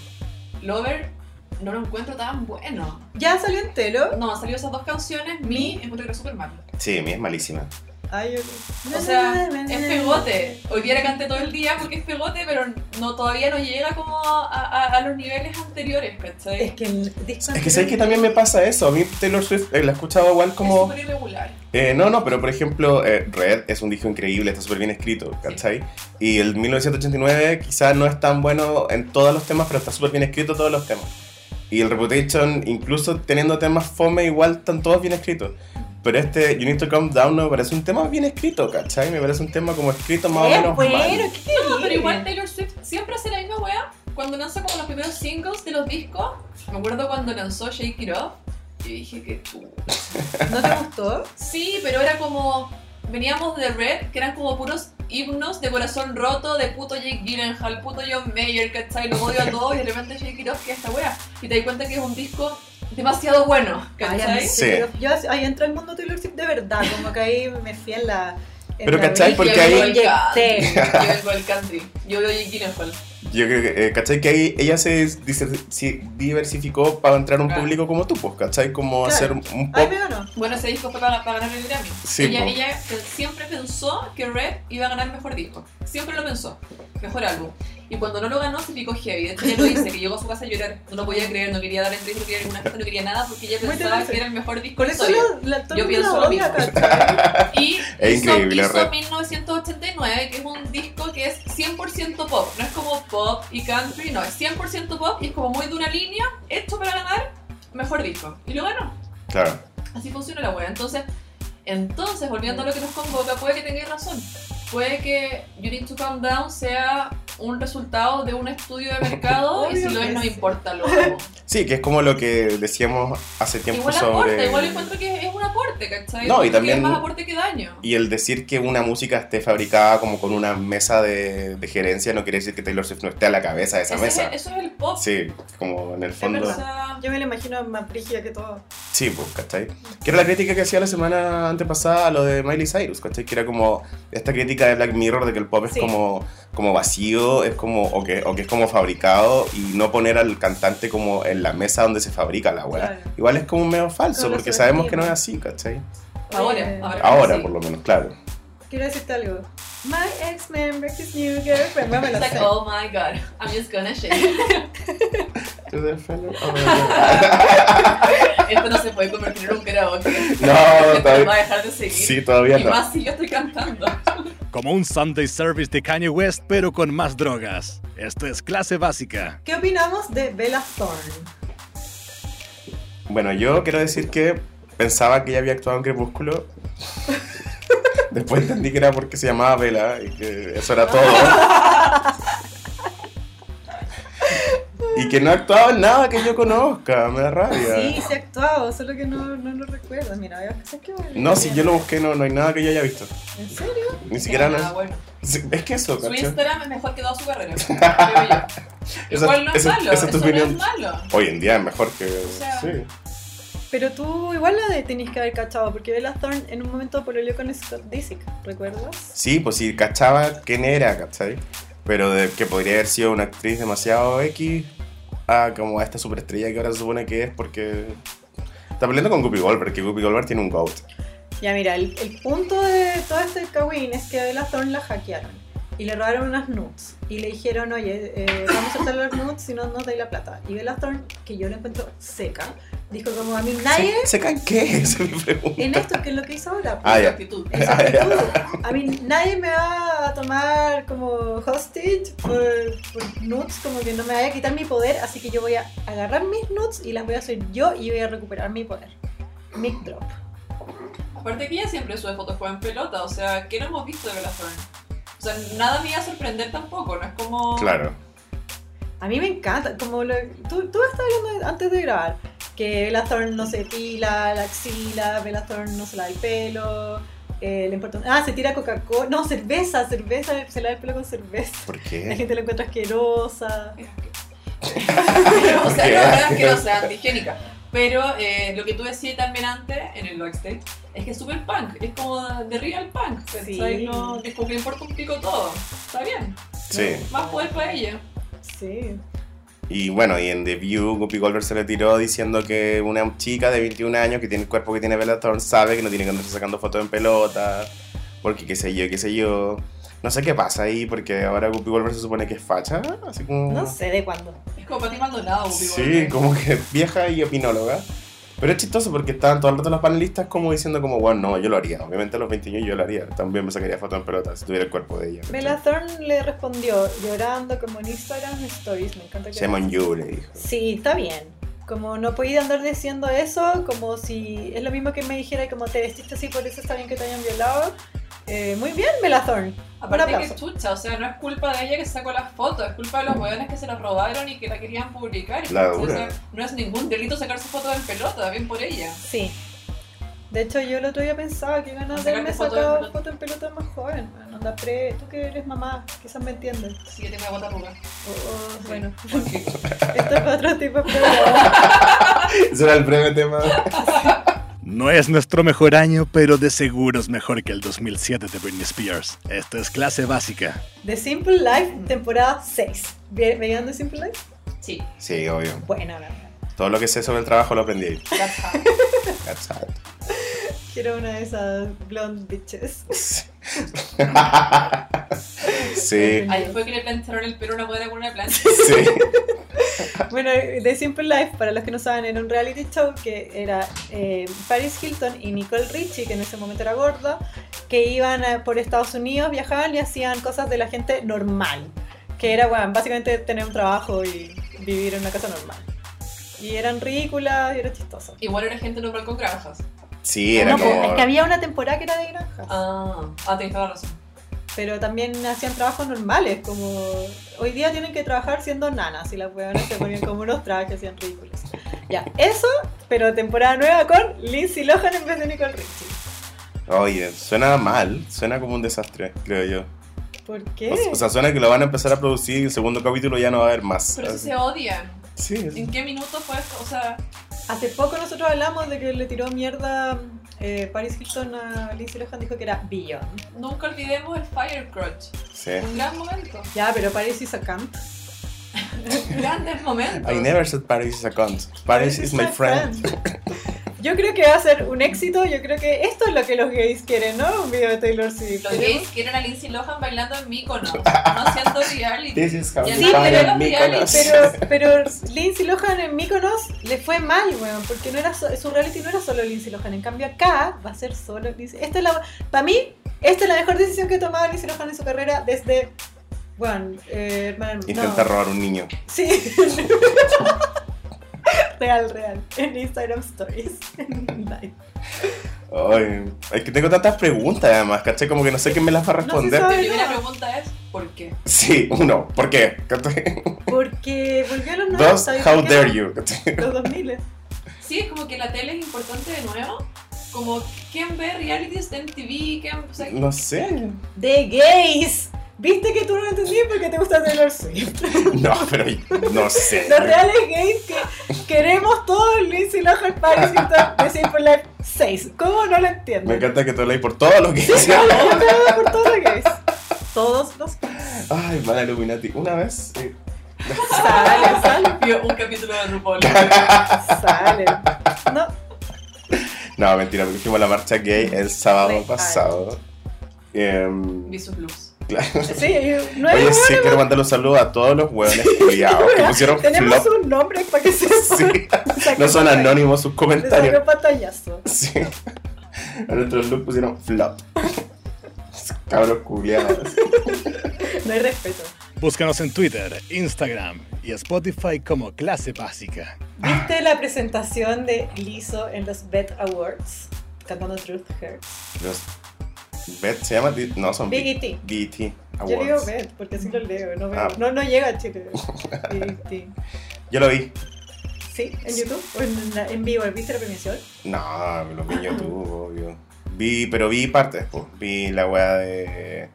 Lover no lo encuentro tan bueno. Ya salió en telo. No, han salido esas dos canciones. Mi encuentro que era súper malo. Sí, mí es malísima. Ay, yo- O sea, es pegote. Hoy día la canté todo el día porque es pegote, pero no todavía no llega como a, a- a los niveles anteriores, ¿cachai? Es que el disco Es que sé que también me pasa eso. A mí Taylor Swift eh, la he escuchado igual Es como. súper irregular. Eh, no, no, pero por ejemplo, eh, Red es un disco increíble, está súper bien escrito, ¿cachai? Y el 1989 quizás no es tan bueno en todos los temas, pero está súper bien escrito todos los temas. Y el Reputation, incluso teniendo temas fome, igual están todos bien escritos. Pero este You Need to Calm Down no me parece un tema bien escrito, ¿cachai? Me parece un tema como escrito más o menos bueno, mal. ¿qué No, pero igual Taylor Swift siempre hace la misma wea. Cuando lanza como los primeros singles de los discos, me acuerdo cuando lanzó Shake It Off, y dije que ¿No te gustó? Sí, pero era como. Veníamos de Red, que eran como puros himnos de corazón roto, de puto Jake Gyllenhaal, puto John Mayer, ¿cachai? Lo odio a todos y de repente que es esta wea. Y te das cuenta que es un disco demasiado bueno, Ay, ¿cachai? Sí. Yo, ahí entré al mundo Taylor Swift de verdad, como que ahí me fui en la. Pero, ¿cachai? Porque ahí-. Yo vengo del country. Yo veo Jake Gyllenhaal. Yo creo que, eh, ¿cachai? Que ahí ella se diversificó para entrar a un Claro. público como tú, pues, ¿cachai? Como Claro. hacer un Ay, pop. me ganó. Bueno, ese disco fue para, para ganar el Grammy. Sí, ella, po. ella siempre pensó que Red iba a ganar mejor disco. Siempre lo pensó. Mejor álbum. Y cuando no lo ganó, se picó heavy. De hecho, ella lo dice, que llegó a su casa a llorar. No lo podía creer, no quería dar entrevista, no quería ninguna fiesta, no quería nada, porque ella pensaba que era el mejor disco de eso historia. la, Yo pienso lo mismo. Y Es hizo, increíble, hizo Red. 1989, que es un disco que es 100% pop. No es como pop y country, no, es 100% pop y es como muy de una línea, hecho para ganar mejor disco. Y lo ganó. Claro. Así funciona la wea. Entonces, entonces, volviendo a lo que nos convoca, puede que tengáis razón. Puede que You Need to Calm Down sea un resultado de un estudio de mercado y si lo es no importa lo. Sí, que es como lo que decíamos hace tiempo Igual aporta, sobre... igual encuentro que es un aporte, ¿cachai? No, y también- es más aporte que daño. Y el decir que una música esté fabricada como con una mesa de, de gerencia no quiere decir que Taylor Swift no esté a la cabeza de esa Ese mesa. Es, eso es el pop. Sí, como en el fondo. Yo me la imagino más brígida que todo. Sí, pues, ¿cachai? Que era la crítica que hacía la semana antepasada a lo de Miley Cyrus, ¿cachai? Que era como esta crítica de Black Mirror de que el pop es Sí. como, como vacío, es como, o que, o que es como fabricado y no poner al cantante como en la mesa donde se fabrica la weá. Claro. Igual es como un medio falso, porque sabemos que no es así, ¿cachai? ahora, Oye, ahora. Ahora, sí. por lo menos, claro. Quiero decirte algo. My ex-man breaks his new girlfriend. No me It's lo like, sé. oh my god, I'm just gonna shake. Esto no se puede convertir en un karaoke. No, Esto no todavía- va a dejar de seguir. Sí, todavía y no. más si yo estoy cantando. Como un Sunday Service de Kanye West, pero con más drogas. Esto es clase básica. ¿Qué opinamos de Bella Thorne? Bueno, yo quiero decir que pensaba que ella había actuado en Crepúsculo. Después entendí que era porque se llamaba Vela y que eso era todo. Y que no ha actuado en nada que yo conozca, me da rabia. Sí, sí ha actuado, solo que no, no lo recuerdo. Mira, voy a pensar que voy a- No, si yo lo busqué, no, no hay nada que yo haya visto. ¿En serio? Ni siquiera Ya, nada. bueno. Es que eso, Su. Instagram es mejor que toda su carrera. Igual no es malo. esa es tu eso no opinión. es malo. Hoy en día es mejor que. sea, sí. Pero tú igual la de tenés que haber cachado, porque Bella Thorne en un momento pololeó con Scott Disick, ¿recuerdas? Sí, pues sí, cachaba quién era, ¿cachai? Pero de que podría haber sido una actriz demasiado X a como a esta superestrella que ahora se supone que es porque está peleando con Guppy Goldberg, que Guppy Goldberg tiene un GOAT. Ya mira, el, el punto de todo este Kawin es que a Bella Thorne la hackearon y le robaron unas nudes y le dijeron, oye, eh, vamos a soltar las nudes si no nos dais la plata. Y Bella Thorne, que yo la encuentro seca, dijo como a mí nadie ¿Se, ¿Se caen qué? Esa es mi pregunta. en esto, que es lo que hizo ahora. Ah, Su ya. actitud. En su actitud. A mí nadie me va a tomar como hostage por, por nudes, como que no me vaya a quitar mi poder, así que yo voy a agarrar mis nudes y las voy a hacer yo y voy a recuperar mi poder. Mic drop. Aparte que ella siempre sube fotos con en pelota, o sea, ¿qué no hemos visto de Bella Thorne? O sea, nada me iba a sorprender tampoco, no es como... Claro. A mí me encanta, como lo, tú, tú estabas hablando antes de grabar, que Bella Thorne no se pila la axila, Bella Thorne no se lava el pelo, eh, le importa... Ah, se tira Coca-Cola, no, cerveza, cerveza, se lava el pelo con cerveza. ¿Por La qué? gente la encuentra asquerosa. o sea, no es asquerosa, antihigiénica. Pero eh, lo que tú decías también antes, en el backstage, es que es súper punk, es como de real punk. No, es como que le importa un pico todo, está bien, Sí. más poder para ella. Sí. Y bueno, y en The View, Guppy Goldberg se le tiró diciendo que una chica de 21 años que tiene el cuerpo que tiene Bella Thorne sabe que no tiene que andarse sacando fotos en pelota. porque qué sé yo, qué sé yo. No sé qué pasa ahí, porque ahora Guppy Wolver se supone que es facha, así como... No sé de cuándo. Es como Pati Maldonado, Whoopi Sí, Goldberg. como que vieja y opinóloga. Pero es chistoso porque estaban todo el rato los panelistas como diciendo como, bueno, no, yo lo haría. Obviamente a los 20 años yo lo haría. También me sacaría foto en pelota si tuviera el cuerpo de ella. Bella Thorne le respondió llorando como en Instagram Stories. Me encanta que. On you, le dijo. Sí, está bien. Como no podía andar diciendo eso, como si es lo mismo que me dijera como te vestiste así, por eso está bien que te hayan violado. Eh, muy bien. Un Aparte que chucha, o sea, no es culpa de ella que sacó las fotos, es culpa de los hueones que se las robaron y que la querían publicar. La O sea, dura. no es ningún delito sacarse fotos en pelota, bien por ella. Sí. De hecho, yo el otro día pensaba que ganas de haberme foto en sacado pelota. foto en pelota más joven. Bueno, anda pre... Tú que eres mamá, quizás me entiendes. Sí, que tenga bota arruga. O- o- bueno, Porque esto es para otro tipo de. Ese era el breve tema. No es nuestro mejor año, pero de seguro es mejor que el 2007 de Britney Spears. Esto es clase básica. The Simple Life, temporada 6. ¿Ve- ¿Veían The Simple Life? sí, Sí, obvio. Buena, la verdad. Todo lo que sé sobre el trabajo lo aprendí ahí. that's how. That's how. Quiero una de esas blonde bitches. Sí, Ahí fue que le plancharon el pelo a una mujer con una plancha. sí. Bueno, The Simple Life, para los que no saben, era un reality show que era eh, Paris Hilton y Nicole Richie, que en ese momento era gorda, que iban eh, por Estados Unidos, viajaban y hacían cosas de la gente normal. Que era, bueno, básicamente tener un trabajo y vivir en una casa normal. Y eran ridículas y era chistoso. Igual era gente normal con granjas. Sí, era No, pues, como... es que había una temporada que era de granjas. Ah, ah, tenés toda la razón. Pero también hacían trabajos normales, como hoy día tienen que trabajar siendo nanas y las huevonas se ponían como unos trajes, hacían ridículos. Ya, eso, pero temporada nueva con Lindsay Lohan en vez de Nicole Richie. Oye, suena mal. Suena como un desastre, creo yo. ¿Por qué? O, o sea, suena que lo van a empezar a producir y el segundo capítulo ya no va a haber más. Pero si se odian. Sí, ¿En qué minuto fue esto? O sea, Hace poco nosotros hablamos de que le tiró mierda eh, Paris Hilton a Lindsay Lohan, dijo que era Beyond. nunca olvidemos el sí. Un gran momento. Ya, pero Paris is a cunt. Grandes momentos. I never said Paris is a cunt. Paris is my friend. Yo creo que va a ser un éxito. Yo creo que esto es lo que los gays quieren, ¿no? Un video de Taylor Swift. Los gays quieren a Lindsay Lohan bailando en Mykonos, no haciendo reality. This is how Sí, pero- Mykonos. Pero, pero Lindsay Lohan en Mykonos le fue mal, weón, porque no era so- su reality no era solo Lindsay Lohan. En cambio acá va a ser solo Lindsay. Esta es la, para mí, esta es la mejor decisión que ha tomado Lindsay Lohan en su carrera desde, bueno, eh, hermano, no. Intentar robar un niño. Sí. real, real. En Instagram Stories. Live. Ay, es que tengo tantas preguntas además, ¿cachai? Como que no sé quién me las va a No responder. primera no. pregunta es, ¿por qué? sí, uno, ¿por qué? Porque volvió a los Dos, 90. ¿y how dare you? Los 2000. Sí, es como que la tele es importante de nuevo. Como, ¿quién ve realities de MTV? ¿Quién, o sea, No sé. De gays. ¿Viste que tú no lo entendías porque te gusta Taylor Swift? No, pero no sé. Los reales gays que queremos todos Lindsay Lohan, Paris Hilton, de Simple Life 6. ¿Cómo no lo entiendo? Me encanta que tú leí por todo lo que Sí, yo te por todos los gays. Todos los Ay, mala Illuminati. Una vez. eh, Sale, sale, vio un capítulo de RuPaul? sale. No, No, mentira, porque a la marcha gay el sábado Real. pasado. Em, Vi sus looks. Claro. sí, no Oye, sí, quiero mandar un saludo a todos los hueones culiados que pusieron Tenemos flop. un nombre para que sepa. Sí, no son anónimos sus comentarios. pantallazo. Sí. A nuestros look pusieron flop. Cabros culiados. No hay respeto. Búscanos en Twitter, Instagram y Spotify como Clase Básica. ¿Viste la presentación de Lizzo en los Bet Awards? Cantando Truth Hurts. Los Bet se llama no son Big E.T. BT Yo digo Awards. Bet porque así lo leo. No, veo- Ah. no, no llega a Chile. BET. Yo lo vi. ¿Sí? ¿En YouTube? ¿O en, en vivo? ¿Viste la premiación? No, lo vi en YouTube, obvio. Vi, pero vi partes, pues. Vi la weá de.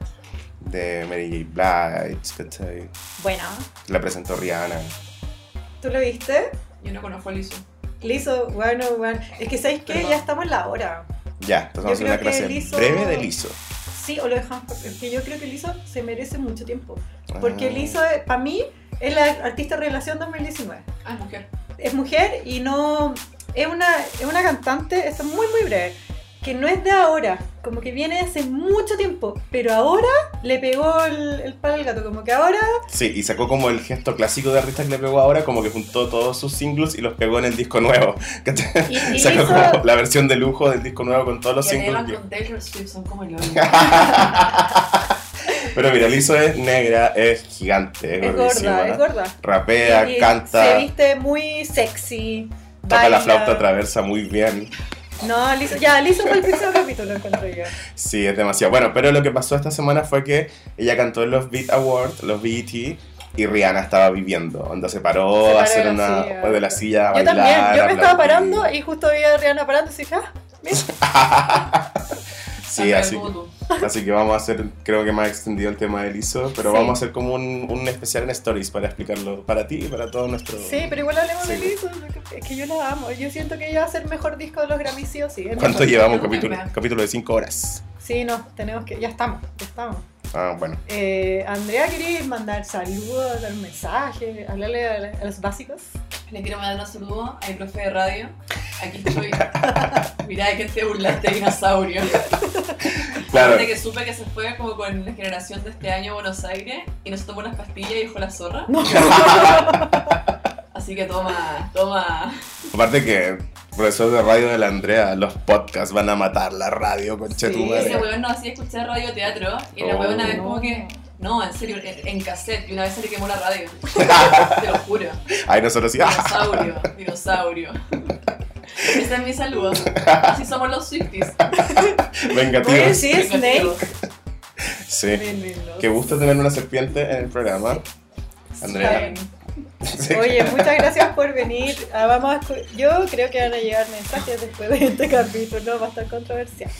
de Mary J. Blige, ¿cachai? Bueno, La presentó Rihanna. ¿tú lo viste? Yo no conozco a Lizzo. Lizzo, bueno, bueno. Es que ¿sabéis qué? Perdón. Ya estamos en la hora. Ya, entonces vamos a hacer una clase Lizzo- breve de liso. Sí, o lo dejamos. por- Es que yo creo que Lizzo se merece mucho tiempo. Porque Ah. Lizzo, para mí, es la artista revelación 2019. Ah, es mujer. es mujer y no es una, es una cantante, es muy muy breve, que no es de ahora, como que viene hace mucho tiempo, pero ahora le pegó el, el palo al gato, como que ahora Sí, y sacó como el gesto clásico de artista que le pegó ahora, como que juntó todos sus singles y los pegó en el disco nuevo. ¿cachai? Y- y Sacó hizo- como la versión de lujo del disco nuevo con todos los Y singles. Viejos. con Taylor Swift son como yo. Pero mira, Lizzo es negra, es gigante, es, es gorda, es gorda. Rapea, Y canta, Se viste muy sexy. toca la flauta traversa muy bien. No, listo, ya, listo fue el próximo capítulo, encuentro yo. Sí, es demasiado. Bueno, pero lo que pasó esta semana fue que ella cantó en los Beat Awards, los BET, y Rihanna estaba viviendo. Onda se paró Se a hacer de una silla. de la silla a Yo bailar. también, yo me estaba parando y justo vi a Rihanna parando y dije, ah, mira. Sí, así, así que vamos a hacer, creo que más extendido el tema de Lizzo, pero Sí. vamos a hacer como un, un especial en Stories para explicarlo para ti y para todos nuestros... Sí, pero igual hablemos de Sí. Lizzo, porque es que yo la amo. Yo siento que ella va a ser el mejor disco de los Grammy, sí o sí. ¿Cuánto mejor. llevamos? Capítulo, capítulo de 5 horas. Sí, no, tenemos que, ya estamos, ya estamos. Ah, bueno. Eh, Andrea, ¿querías mandar saludos, dar un mensaje, hablarle a, la- a los básicos? Le quiero mandar un saludo a mi profe de radio. Aquí estoy. Mirá de que te burlaste, dinosaurio. Claro. Aparte que supe que se fue como con la generación de este año a Buenos Aires y nos tomó unas pastillas y dejó la zorra. Así que toma, toma. Aparte que, profesor de radio de la Andrea, los podcasts van a matar la radio, conche tu Sí, madre. Ese weón nos hacía escuchar radioteatro y la Oh. weón una vez No. como que. No, en serio, en, en cassette y una vez se le quemó la radio. Te lo juro. Ahí nosotros sí. ¡ah! Dinosaurio, dinosaurio. Ese es mi saludo. Así somos los Swifties. Venga, tío. Oye, sí, Snake. Sí. Qué gusto tener una serpiente en el programa. Andrea. Sí. Oye, muchas gracias por venir. Ah, vamos a Yo creo que van a llegar mensajes después de este capítulo, va a estar controversial.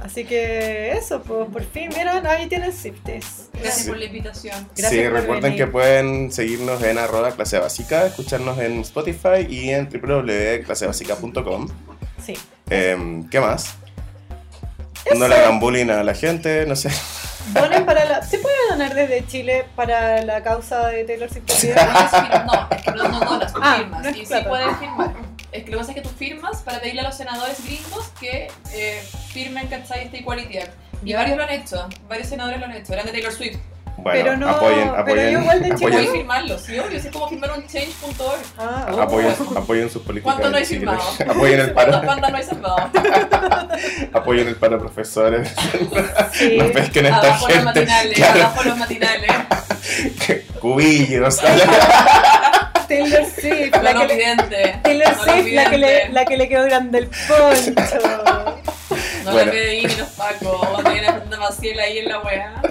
Así que eso, pues por fin, vieron, ahí tienen Siftes. Gracias Sí. por la invitación. Gracias sí, por recuerden venir. que pueden seguirnos en arroba clase básica, escucharnos en Spotify y en www.clasebásica.com. Sí. Em, ¿Qué más? No le Eso. hagan bullying a la gente, no sé. Donen para la. ¿Se puede donar desde Chile para la causa de Taylor Swift? No, es que no, no donas, tú Ah, firmas. no y sí puedes firmar. Es que lo que pasa es que tú firmas para pedirle a los senadores gringos que eh, firmen, ¿cachai? Este Equality Act. Y varios lo han hecho, varios senadores lo han hecho. Eran de Taylor Swift. Bueno, Pero no- apoyen, pero apoyen, yo igual de apoyen, firmarlo, sí, obvio. Es como firmar un change.org. Ah, oh. apoyen, apoyen sus políticas. ¿Cuánto no hay firmado? Apoyen el ¿Cuántas paro, no hay salvado? apoyen el paro, profesores. Sí. No pesquen a esta Abajo los matinales, Claro, abajo los matinales. cubillos. Taylor Swift, la No que le. Taylor no Swift, la que, le, la que le quedó grande el poncho. No Bueno. la PDI ni los pacos, tenían a Fernanda Maciel ahí en la wea.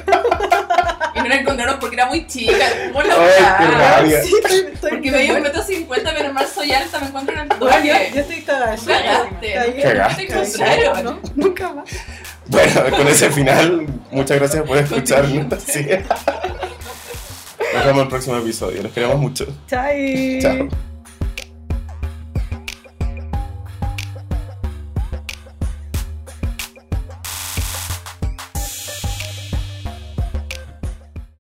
Y no la encontraron porque era muy chica. ¿Cómo la rabia. Sí, Porque me dio un metro cincuenta, pero mal soy alta, me encuentran al Bueno, yo, yo estoy. Tú cagaste. Cagaste. No, nunca más. Bueno, con ese final, muchas gracias por escucharnos. Sí. Nos vemos en el próximo episodio. Los queremos mucho. Chai. Chao.